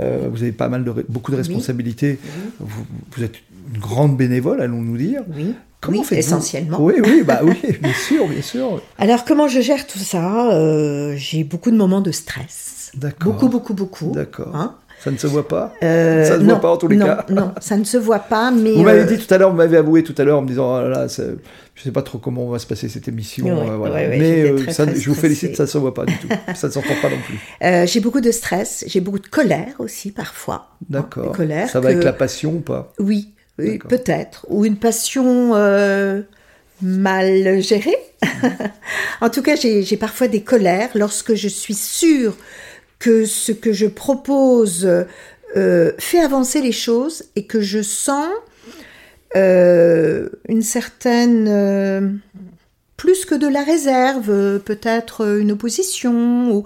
euh, vous avez pas mal de beaucoup de responsabilités, Vous, êtes une grande bénévole, allons-nous dire. Oui. Comment oui, essentiellement. Oui, oui, bah oui, bien sûr, bien sûr. Alors comment je gère tout ça? J'ai beaucoup de moments de stress. D'accord. Beaucoup, beaucoup, beaucoup. D'accord. Hein ça ne se voit pas euh, Ça ne se voit pas en tous les cas Non, ça ne se voit pas, mais... Vous m'avez euh, dit tout à l'heure, vous m'avez avoué tout à l'heure en me disant, oh là, là je ne sais pas trop comment va se passer cette émission, euh, voilà. mais je vous félicite, ça ne se voit pas du tout, ça ne s'entend pas non plus. j'ai beaucoup de stress, j'ai beaucoup de colère aussi parfois. Hein, D'accord, colère ça va avec la passion ou pas? Oui, oui peut-être, ou une passion mal gérée. en tout cas, j'ai parfois des colères lorsque je suis sûre que ce que je propose euh, fait avancer les choses et que je sens euh, une certaine... Euh, plus que de la réserve, peut-être une opposition, ou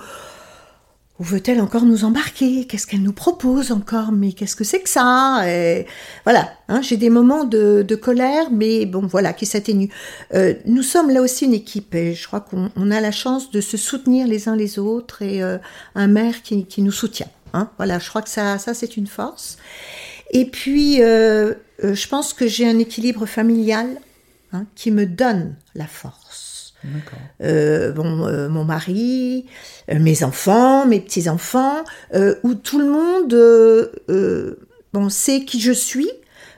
où veut-elle encore nous embarquer? Qu'est-ce qu'elle nous propose encore? Mais qu'est-ce que c'est que ça? Et Voilà, hein, j'ai des moments de, colère, mais bon, voilà, qui s'atténuent. Euh, nous sommes là aussi une équipe, et je crois qu'on a la chance de se soutenir les uns les autres, et euh, un maire qui, nous soutient. Hein. Voilà, je crois que ça, ça c'est une force. Et puis, euh, je pense que j'ai un équilibre familial hein, qui me donne la force. Euh, bon, euh, mon mari, euh, mes enfants, mes petits-enfants, où tout le monde bon, sait qui je suis,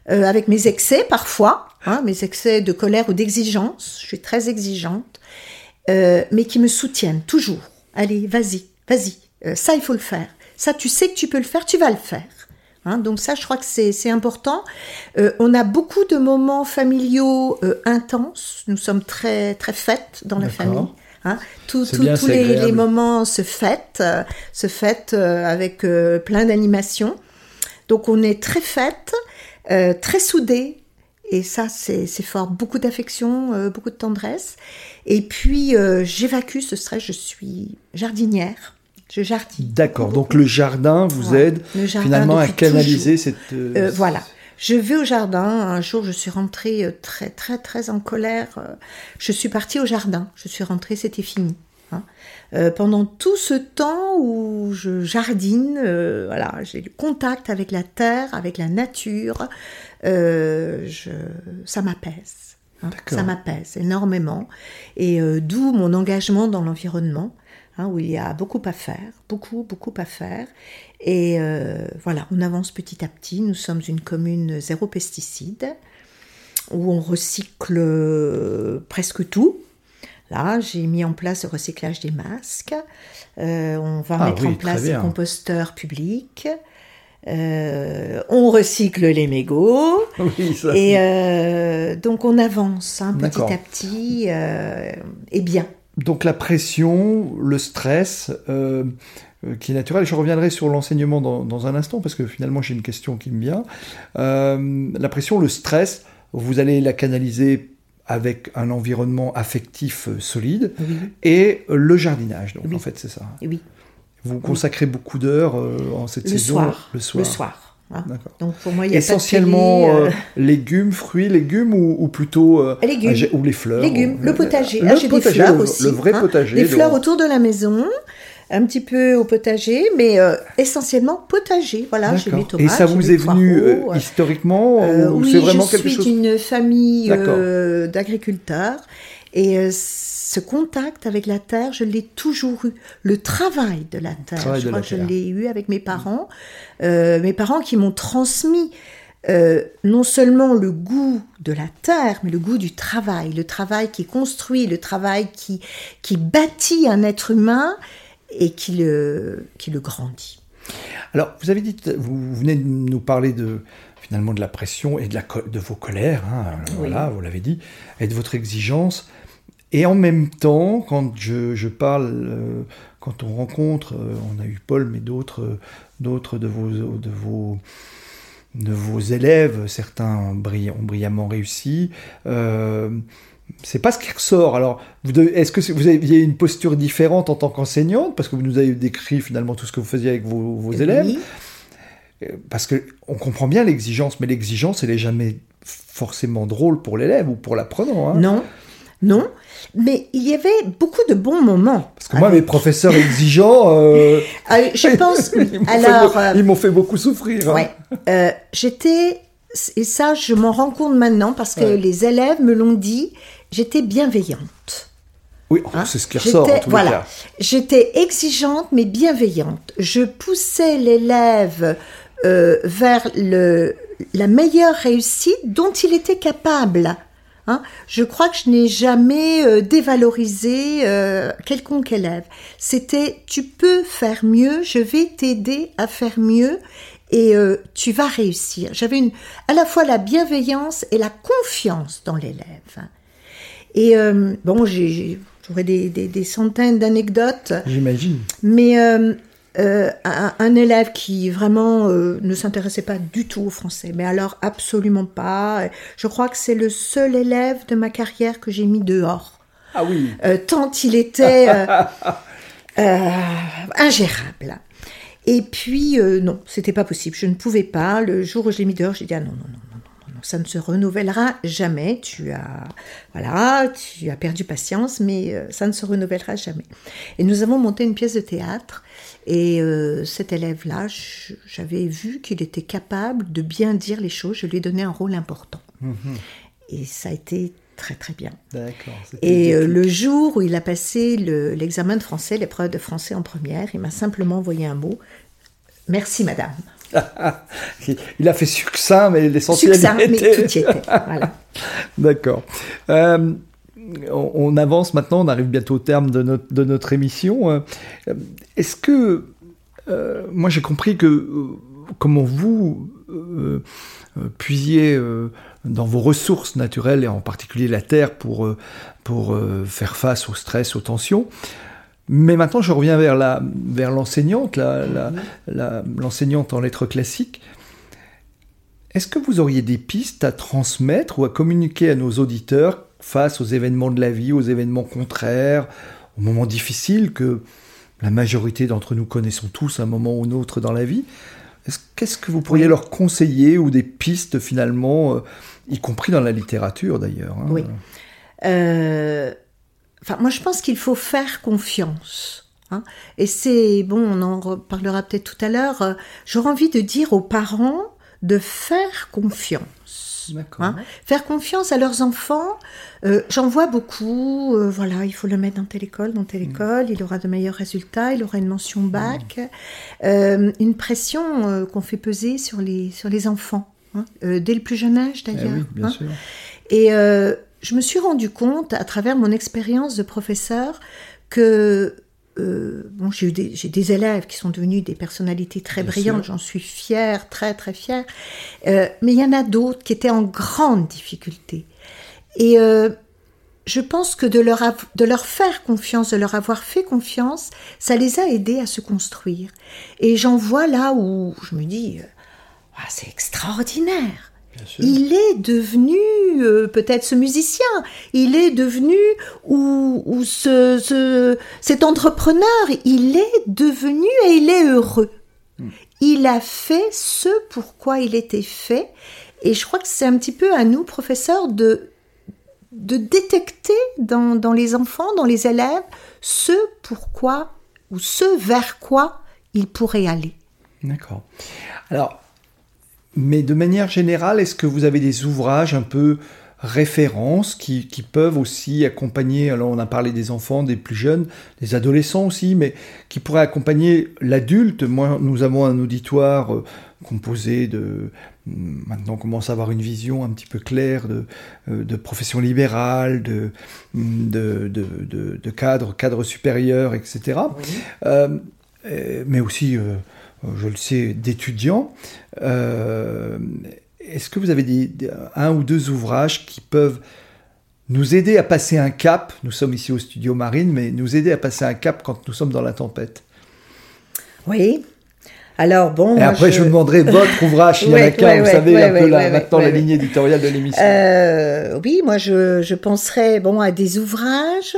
avec mes excès parfois, hein, mes excès de colère ou d'exigence, je suis très exigeante, mais qui me soutiennent toujours. Allez, vas-y, vas-y, ça il faut le faire. Ça, tu sais que tu peux le faire, tu vas le faire. Hein, donc ça, je crois que c'est important. Euh, on a beaucoup de moments familiaux euh, intenses. Nous sommes très très fêtes dans la famille. Hein. tous les, moments se fêtent, euh, se fêtent avec plein d'animations. Donc on est très fêtes, très soudés. Et ça, c'est fort. Beaucoup d'affection, beaucoup de tendresse. Et puis, j'évacue ce stress. Je suis jardinière. Je jardine. D'accord. Donc le jardin vous aide finalement à canaliser cette. Euh, euh, voilà. Je vais au jardin. Un jour, je suis rentrée euh, très, très, très en colère. Je suis partie au jardin. Je suis rentrée, c'était fini. Hein. pendant tout ce temps où je jardine, voilà, j'ai le contact avec la terre, avec la nature. Je, ça m'apaise. Hein. ça m'apaise énormément. Et d'où mon engagement dans l'environnement. Hein, où il y a beaucoup à faire, beaucoup, beaucoup à faire. Et euh, voilà, on avance petit à petit. Nous sommes une commune zéro pesticide, où on recycle euh, presque tout. Là, j'ai mis en place le recyclage des masques. Euh, on va ah mettre en place des composteurs publics. on recycle les mégots. et donc on avance hein, petit à petit et bien. Donc la pression, le stress, qui est naturel. Je reviendrai sur l'enseignement dans, dans, un instant parce que finalement j'ai une question qui me vient. la pression, le stress, vous allez la canaliser avec un environnement affectif euh, solide et le jardinage. Donc en fait, c'est ça. Oui. Vous consacrez beaucoup d'heures euh, en cette saison soir. le soir. Le soir. Hein. Donc pour moi, il y a essentiellement euh, légumes, fruits, légumes ou, plutôt légumes. ou les fleurs. Légumes, le potager. Le, ah, des fleurs aussi. Le vrai hein. potager. Des fleurs autour de la maison un petit peu au potager, mais euh, essentiellement potager. Voilà, j'ai tomates. Et ça vous est venu euh, historiquement euh, ou c'est vraiment quelque chose Je suis d'une famille d'agriculteurs et ce contact avec la terre, je l'ai toujours eu. Le travail de la terre, je crois que je l'ai eu avec mes parents. mes parents qui m'ont transmis non seulement le goût de la terre, mais le goût du travail, le travail qui construit, le travail qui, qui bâtit un être humain et qui le, qui le grandit. Alors, vous avez dit, vous venez de nous parler de finalement de la pression et de, la, de vos colères, hein, voilà, vous l'avez dit, et de votre exigence. Et en même temps, quand je, je parle, euh, quand on rencontre, euh, on a eu Paul, mais d'autres, d'autres de vos, de vos, de vos élèves, certains ont, brillamment réussi. Euh, c'est pas ce qui ressort. Alors, est-ce que vous aviez une posture différente en tant qu'enseignante? Parce que vous nous avez décrit finalement tout ce que vous faisiez avec vos, élèves. Euh, parce qu'on comprend bien l'exigence, mais l'exigence, elle n'est jamais forcément drôle pour l'élève ou pour l'apprenant. Hein. Non, non. Mais il y avait beaucoup de bons moments. Parce que moi, mes professeurs exigeants, euh, ah, je pense. ils alors, euh, ils m'ont fait beaucoup souffrir. Hein. Ouais. J'étais et ça, je m'en rends compte maintenant parce que les élèves me l'ont dit, j'étais bienveillante. Oui, hein c'est ce qui ressort en tous voilà. cas. J'étais exigeante mais bienveillante. Je poussais l'élève euh, vers le, la meilleure réussite dont il était capable. Hein. je crois que je n'ai jamais euh, dévalorisé euh, quelconque élève. C'était tu peux faire mieux, je vais t'aider à faire mieux et euh, tu vas réussir. J'avais une, à la fois la bienveillance et la confiance dans l'élève. Et bon, j'aurais des, des, centaines d'anecdotes. J'imagine. Mais euh, un, un, élève qui vraiment ne s'intéressait pas du tout au français, mais alors absolument pas. Je crois que c'est le seul élève de ma carrière que j'ai mis dehors. Ah oui. tant il était ingérable. Et puis, euh, non, c'était pas possible. Je ne pouvais pas. Le jour où je l'ai mis dehors, j'ai dit ah non, non, non, non, non, non, ça ne se renouvellera jamais. Tu as, voilà, tu as perdu patience, mais euh, ça ne se renouvellera jamais. Et nous avons monté une pièce de théâtre. Et euh, cet élève-là, j'avais vu qu'il était capable de bien dire les choses. Je lui ai donné un rôle important. Mm-hmm. Et ça a été très très bien. Et euh, le jour où il a passé l'examen de français, l'épreuve de français en première, il m'a simplement envoyé un mot. Merci madame. il a fait succinct, mais l'essentiel était... mais tout y était. Voilà. D'accord. Euh, on, avance maintenant, on arrive bientôt au terme de notre, émission. Euh, est-ce que... moi j'ai compris que comment vous puisiez dans vos ressources naturelles, et en particulier la terre, pour, euh, euh, faire face au stress, aux tensions. Mais maintenant, je reviens vers, vers l'enseignante, l'enseignante en lettres classiques. Est-ce que vous auriez des pistes à transmettre ou à communiquer à nos auditeurs face aux événements de la vie, aux événements contraires, aux moments difficiles que la majorité d'entre nous connaissons tous à un moment ou un autre dans la vie Qu'est-ce que vous pourriez leur conseiller ou des pistes finalement, euh, y compris dans la littérature d'ailleurs hein Oui. Euh, enfin, moi, je pense qu'il faut faire confiance. Hein. Et c'est, bon, on en reparlera peut-être tout à l'heure, euh, j'aurais envie de dire aux parents de faire confiance. Hein. Faire confiance à leurs enfants, euh, j'en vois beaucoup. Euh, voilà, il faut le mettre dans telle école, dans telle mm. école, il aura de meilleurs résultats, il aura une mention mm. bac. Euh, une pression qu'on fait peser sur les, sur les enfants, hein. dès le plus jeune âge d'ailleurs. Eh bien hein. sûr. Et je me suis rendu compte, à travers mon expérience de professeur, que bon, j'ai eu des, j'ai des élèves qui sont devenus des personnalités très brillantes, j'en suis fière, très très fière. mais il y en a d'autres qui étaient en grande difficulté. Et je pense que de leur, de leur faire confiance, de leur avoir fait confiance, ça les a aidés à se construire. Et j'en vois là où je me dis, ah, c'est extraordinaire. Il est devenu euh, peut-être ce musicien, il est devenu ou, ou ce, ce, cet entrepreneur, il est devenu et il est heureux. Hmm. Il a fait ce pourquoi il était fait. Et je crois que c'est un petit peu à nous, professeurs, de de détecter dans, les enfants, dans les élèves, ce pourquoi ou ce vers quoi ils pourraient aller. D'accord. Alors, mais de manière générale, est-ce que vous avez des ouvrages un peu références qui, peuvent aussi accompagner, alors on a parlé des enfants, des plus jeunes, des adolescents aussi, mais qui pourraient accompagner l'adulte? Moi, nous avons un auditoire euh, composé de maintenant on commence à avoir une vision un petit peu claire de, euh, de profession libérale, de, de, de, cadre, cadre supérieur, etc. Euh, mais aussi, euh, je le sais, d'étudiants. Est-ce que vous avez des, un ou deux ouvrages qui peuvent nous aider à passer un cap? Nous sommes ici au studio Marine, mais nous aider à passer un cap quand nous sommes dans la tempête. Oui, alors bon. Et après, je... vous demanderai votre ouvrage, s'il y en a qu'un, vous savez, un peu la, maintenant la ligne éditoriale de l'émission. Euh, oui, moi, je, je penserais bon, à des ouvrages.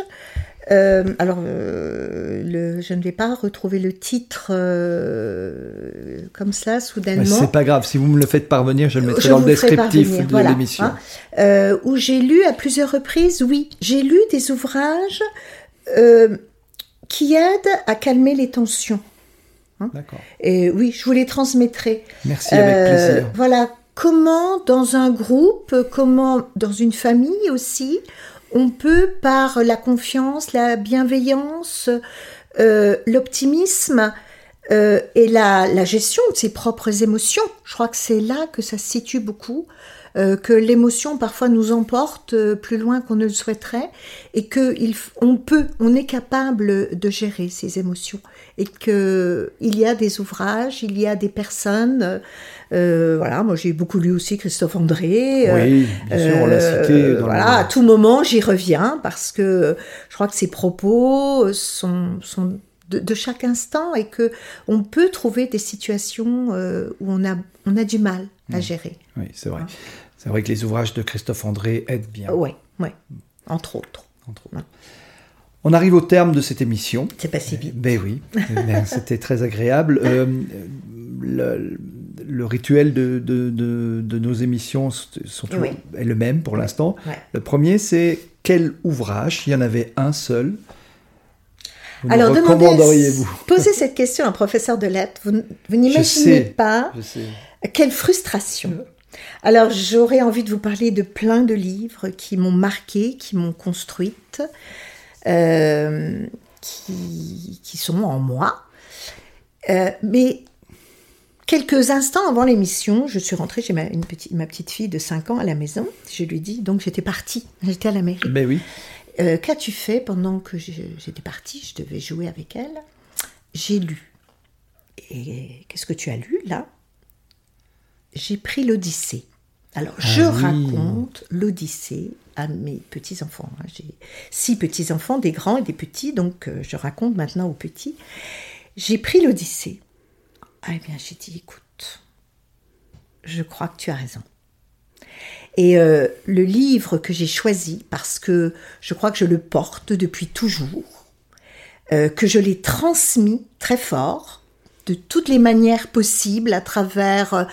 Euh, alors, euh, le, je ne vais pas retrouver le titre euh, comme ça, soudainement. C'est pas grave, si vous me le faites parvenir, je le mettrai dans le descriptif de l'émission. Hein. Où j'ai lu à plusieurs reprises, oui, j'ai lu des ouvrages qui aident à calmer les tensions. Hein. Et oui, je vous les transmettrai. Merci, avec plaisir. Voilà, comment dans un groupe, comment dans une famille aussi, on peut par la confiance, la bienveillance, euh, l'optimisme euh, et la, gestion de ses propres émotions, je crois que c'est là que ça se situe beaucoup, euh, que l'émotion parfois nous emporte plus loin qu'on ne le souhaiterait et que on peut, on est capable de gérer ces émotions et que il y a des ouvrages, il y a des personnes. Euh, voilà, moi j'ai beaucoup lu aussi Christophe André. Oui, bien sûr, on l'a cité. voilà, à tout moment j'y reviens parce que je crois que ses propos sont, sont de, chaque instant et que on peut trouver des situations où on a, on a du mal à mmh. gérer. Oui, c'est vrai. Hein. C'est vrai que les ouvrages de Christophe André aident bien. Oui, oui, entre autres. On arrive au terme de cette émission. C'est pas si vite. Ben oui, ben, c'était très agréable. Euh, le, rituel de, de, de, nos émissions sont est le même pour l'instant. Le premier, c'est quel ouvrage? Il y en avait un seul. Vous Alors, recommanderiez-vous? Posez cette question à un professeur de lettres. Vous, vous n'imaginez pas quelle frustration. Alors j'aurais envie de vous parler de plein de livres qui m'ont marqué, qui m'ont construite, euh, qui, sont en moi. Euh, mais quelques instants avant l'émission, je suis rentrée chez ma, une petite, ma petite fille de 5 ans à la maison. Je lui dis, donc j'étais partie, j'étais à la mairie. Ben oui. Euh, qu'as-tu fait pendant que j'étais partie? Je devais jouer avec elle. J'ai lu. Et qu'est-ce que tu as lu là? J'ai pris l'Odyssée. Alors, ah je raconte l'Odyssée à mes petits-enfants. Hein. J'ai six petits-enfants, des grands et des petits, donc euh, je raconte maintenant aux petits. J'ai pris l'Odyssée. Ah, eh bien, j'ai dit, écoute, je crois que tu as raison. Et euh, le livre que j'ai choisi, parce que je crois que je le porte depuis toujours, euh, que je l'ai transmis très fort, de toutes les manières possibles, à travers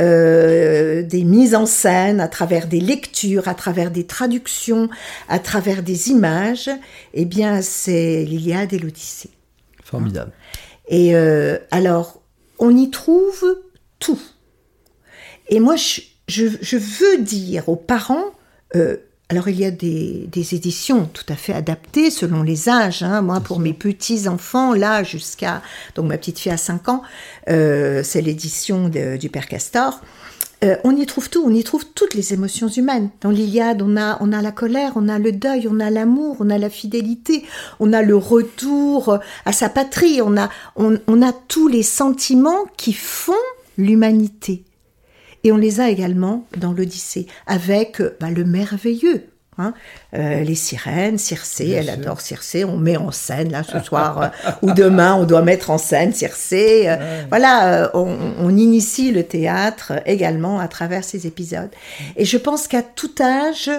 euh, des mises en scène, à travers des lectures, à travers des traductions, à travers des images, eh bien, c'est l'Iliade et l'Odyssée. Formidable. Et euh, alors, on y trouve tout. Et moi, je, veux dire aux parents, euh, alors il y a des, éditions tout à fait adaptées selon les âges. Hein. Moi, pour mes petits enfants, là jusqu'à donc ma petite fille a 5 ans, euh, c'est l'édition du Père Castor. Euh, on y trouve tout, on y trouve toutes les émotions humaines. Dans l'Iliade, on a, on a la colère, on a le deuil, on a l'amour, on a la fidélité, on a le retour à sa patrie, on a, on, a tous les sentiments qui font l'humanité. Et on les a également dans l'Odyssée, avec bah, le merveilleux, Hein. Euh, les sirènes, Circé, elle adore Circé. On met en scène là ce soir euh, ou demain, on doit mettre en scène Circé. Euh, voilà, on, initie le théâtre également à travers ces épisodes. Et je pense qu'à tout âge,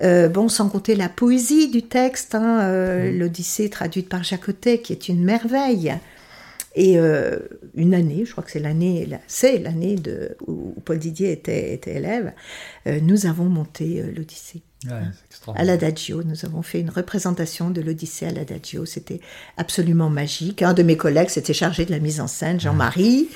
bon, sans compter la poésie du texte, hein, l'Odyssée traduite par Jacotet, qui est une merveille. Et une année, je crois que c'est l'année, c'est l'année où Paul Didier était, était élève, nous avons monté l'Odyssée. À l'Adagio, nous avons fait une représentation de l'Odyssée à l'Adagio. C'était absolument magique. Un de mes collègues s'était chargé de la mise en scène, Jean-Marie,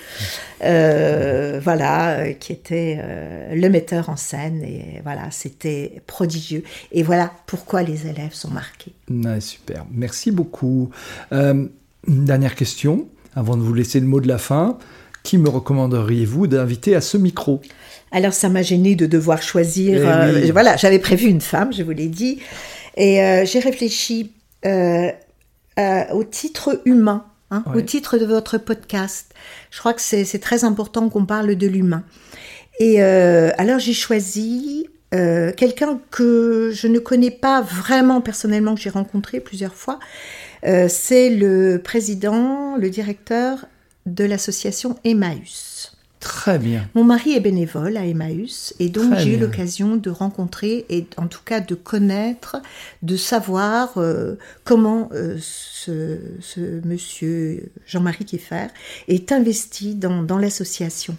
euh, voilà, euh, qui était euh, le metteur en scène. Et voilà, c'était prodigieux. Et voilà pourquoi les élèves sont marqués. super. Merci beaucoup. une dernière question, avant de vous laisser le mot de la fin. Qui me recommanderiez-vous d'inviter à ce micro? Alors ça m'a gêné de devoir choisir. Eh euh, voilà, j'avais prévu une femme, je vous l'ai dit, et euh, j'ai réfléchi euh, au titre humain, hein, au titre de votre podcast. Je crois que c'est très important qu'on parle de l'humain. Et alors j'ai choisi quelqu'un que je ne connais pas vraiment personnellement, que j'ai rencontré plusieurs fois. c'est le président, le directeur de l'association Emmaüs. Très bien. Mon mari est bénévole à Emmaüs et donc j'ai eu l'occasion de rencontrer et en tout cas de connaître, de savoir euh, comment euh, ce, monsieur Jean-Marie Kieffer est investi dans, dans l'association.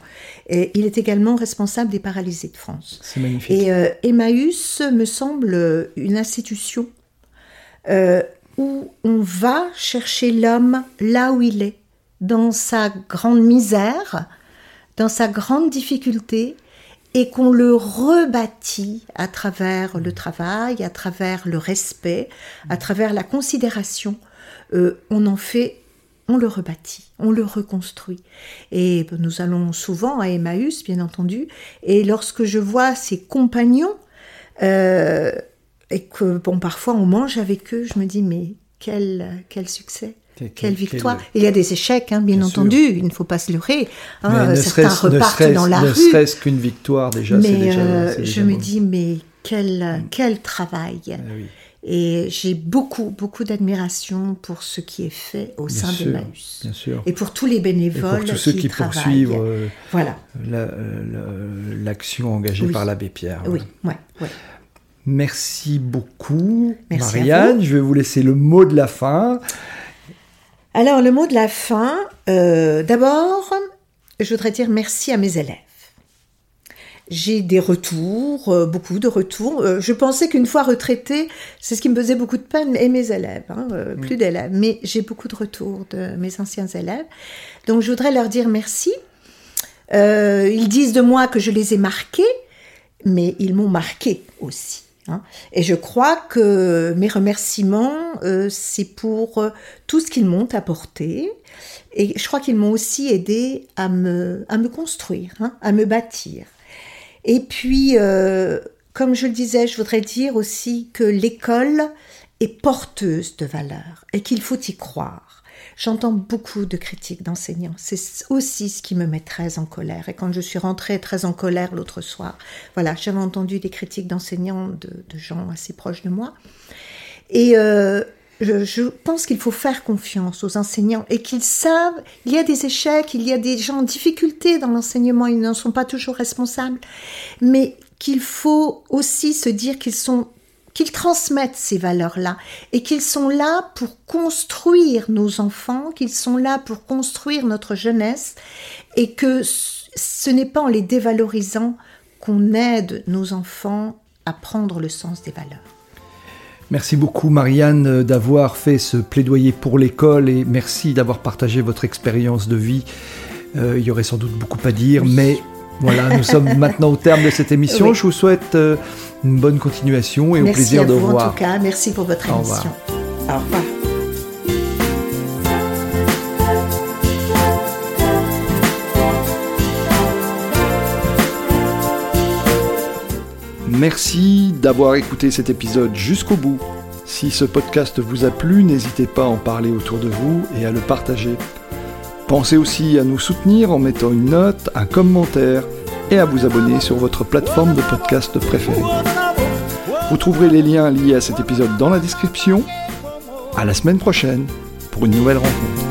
Il est également responsable des paralysés de France. C'est magnifique. Et euh, Emmaüs me semble une institution où on va chercher l'homme là où il est, dans sa grande misère, dans sa grande difficulté et qu'on le rebâtit à travers le travail, à travers le respect, à travers la considération, euh, on en fait, on le rebâtit, on le reconstruit. Et nous allons souvent à Emmaüs, bien entendu, et lorsque je vois ses compagnons, euh, et que bon, parfois on mange avec eux, je me dis, mais quel, quel succès quelle, victoire Il y a des échecs, hein, bien, entendu, il ne faut pas se leurrer. Hein, certains repartent dans la rue. Ne serait-ce qu'une victoire, déjà, c'est déjà, euh, je me dis, mais quel, mm. quel travail ah Et j'ai beaucoup, beaucoup d'admiration pour ce qui est fait au sein de Maus. Et pour tous les bénévoles. Et pour tous ceux qui, poursuivent euh, voilà. l'action engagée par l'abbé Pierre. Oui, ouais, ouais. Merci beaucoup, Marianne. Je vais vous laisser le mot de la fin. Alors, le mot de la fin, euh, d'abord, je voudrais dire merci à mes élèves. J'ai des retours, euh, beaucoup de retours. Euh, je pensais qu'une fois retraitée, c'est ce qui me faisait beaucoup de peine, et mes élèves, hein, plus d'élèves. Mais j'ai beaucoup de retours de mes anciens élèves. Donc, je voudrais leur dire merci. ils disent de moi que je les ai marqués, mais ils m'ont marqué aussi. Hein. Et je crois que mes remerciements, euh, c'est pour euh, tout ce qu'ils m'ont apporté. Et je crois qu'ils m'ont aussi aidé à me, construire, hein, à me bâtir. Et puis, euh, comme je le disais, je voudrais dire aussi que l'école est porteuse de valeurs et qu'il faut y croire. J'entends beaucoup de critiques d'enseignants. C'est aussi ce qui me met très en colère. Et quand je suis rentrée très en colère l'autre soir, voilà, j'avais entendu des critiques d'enseignants, de, gens assez proches de moi. Et euh, je, pense qu'il faut faire confiance aux enseignants et qu'ils savent, il y a des échecs, il y a des gens en difficulté dans l'enseignement, ils n'en sont pas toujours responsables, mais qu'il faut aussi se dire qu'ils sont qu'ils transmettent ces valeurs-là et qu'ils sont là pour construire nos enfants, qu'ils sont là pour construire notre jeunesse et que ce n'est pas en les dévalorisant qu'on aide nos enfants à prendre le sens des valeurs. Merci beaucoup Marianne d'avoir fait ce plaidoyer pour l'école et merci d'avoir partagé votre expérience de vie. Euh, il y aurait sans doute beaucoup à dire, mais voilà, nous sommes maintenant au terme de cette émission. Je vous souhaite euh, une bonne continuation et au plaisir de vous. Merci En tout cas, merci pour votre émission. Au revoir. Merci d'avoir écouté cet épisode jusqu'au bout. Si ce podcast vous a plu, n'hésitez pas à en parler autour de vous et à le partager. Pensez aussi à nous soutenir en mettant une note, un commentaire et à vous abonner sur votre plateforme de podcast préférée. Vous trouverez les liens liés à cet épisode dans la description. À la semaine prochaine pour une nouvelle rencontre.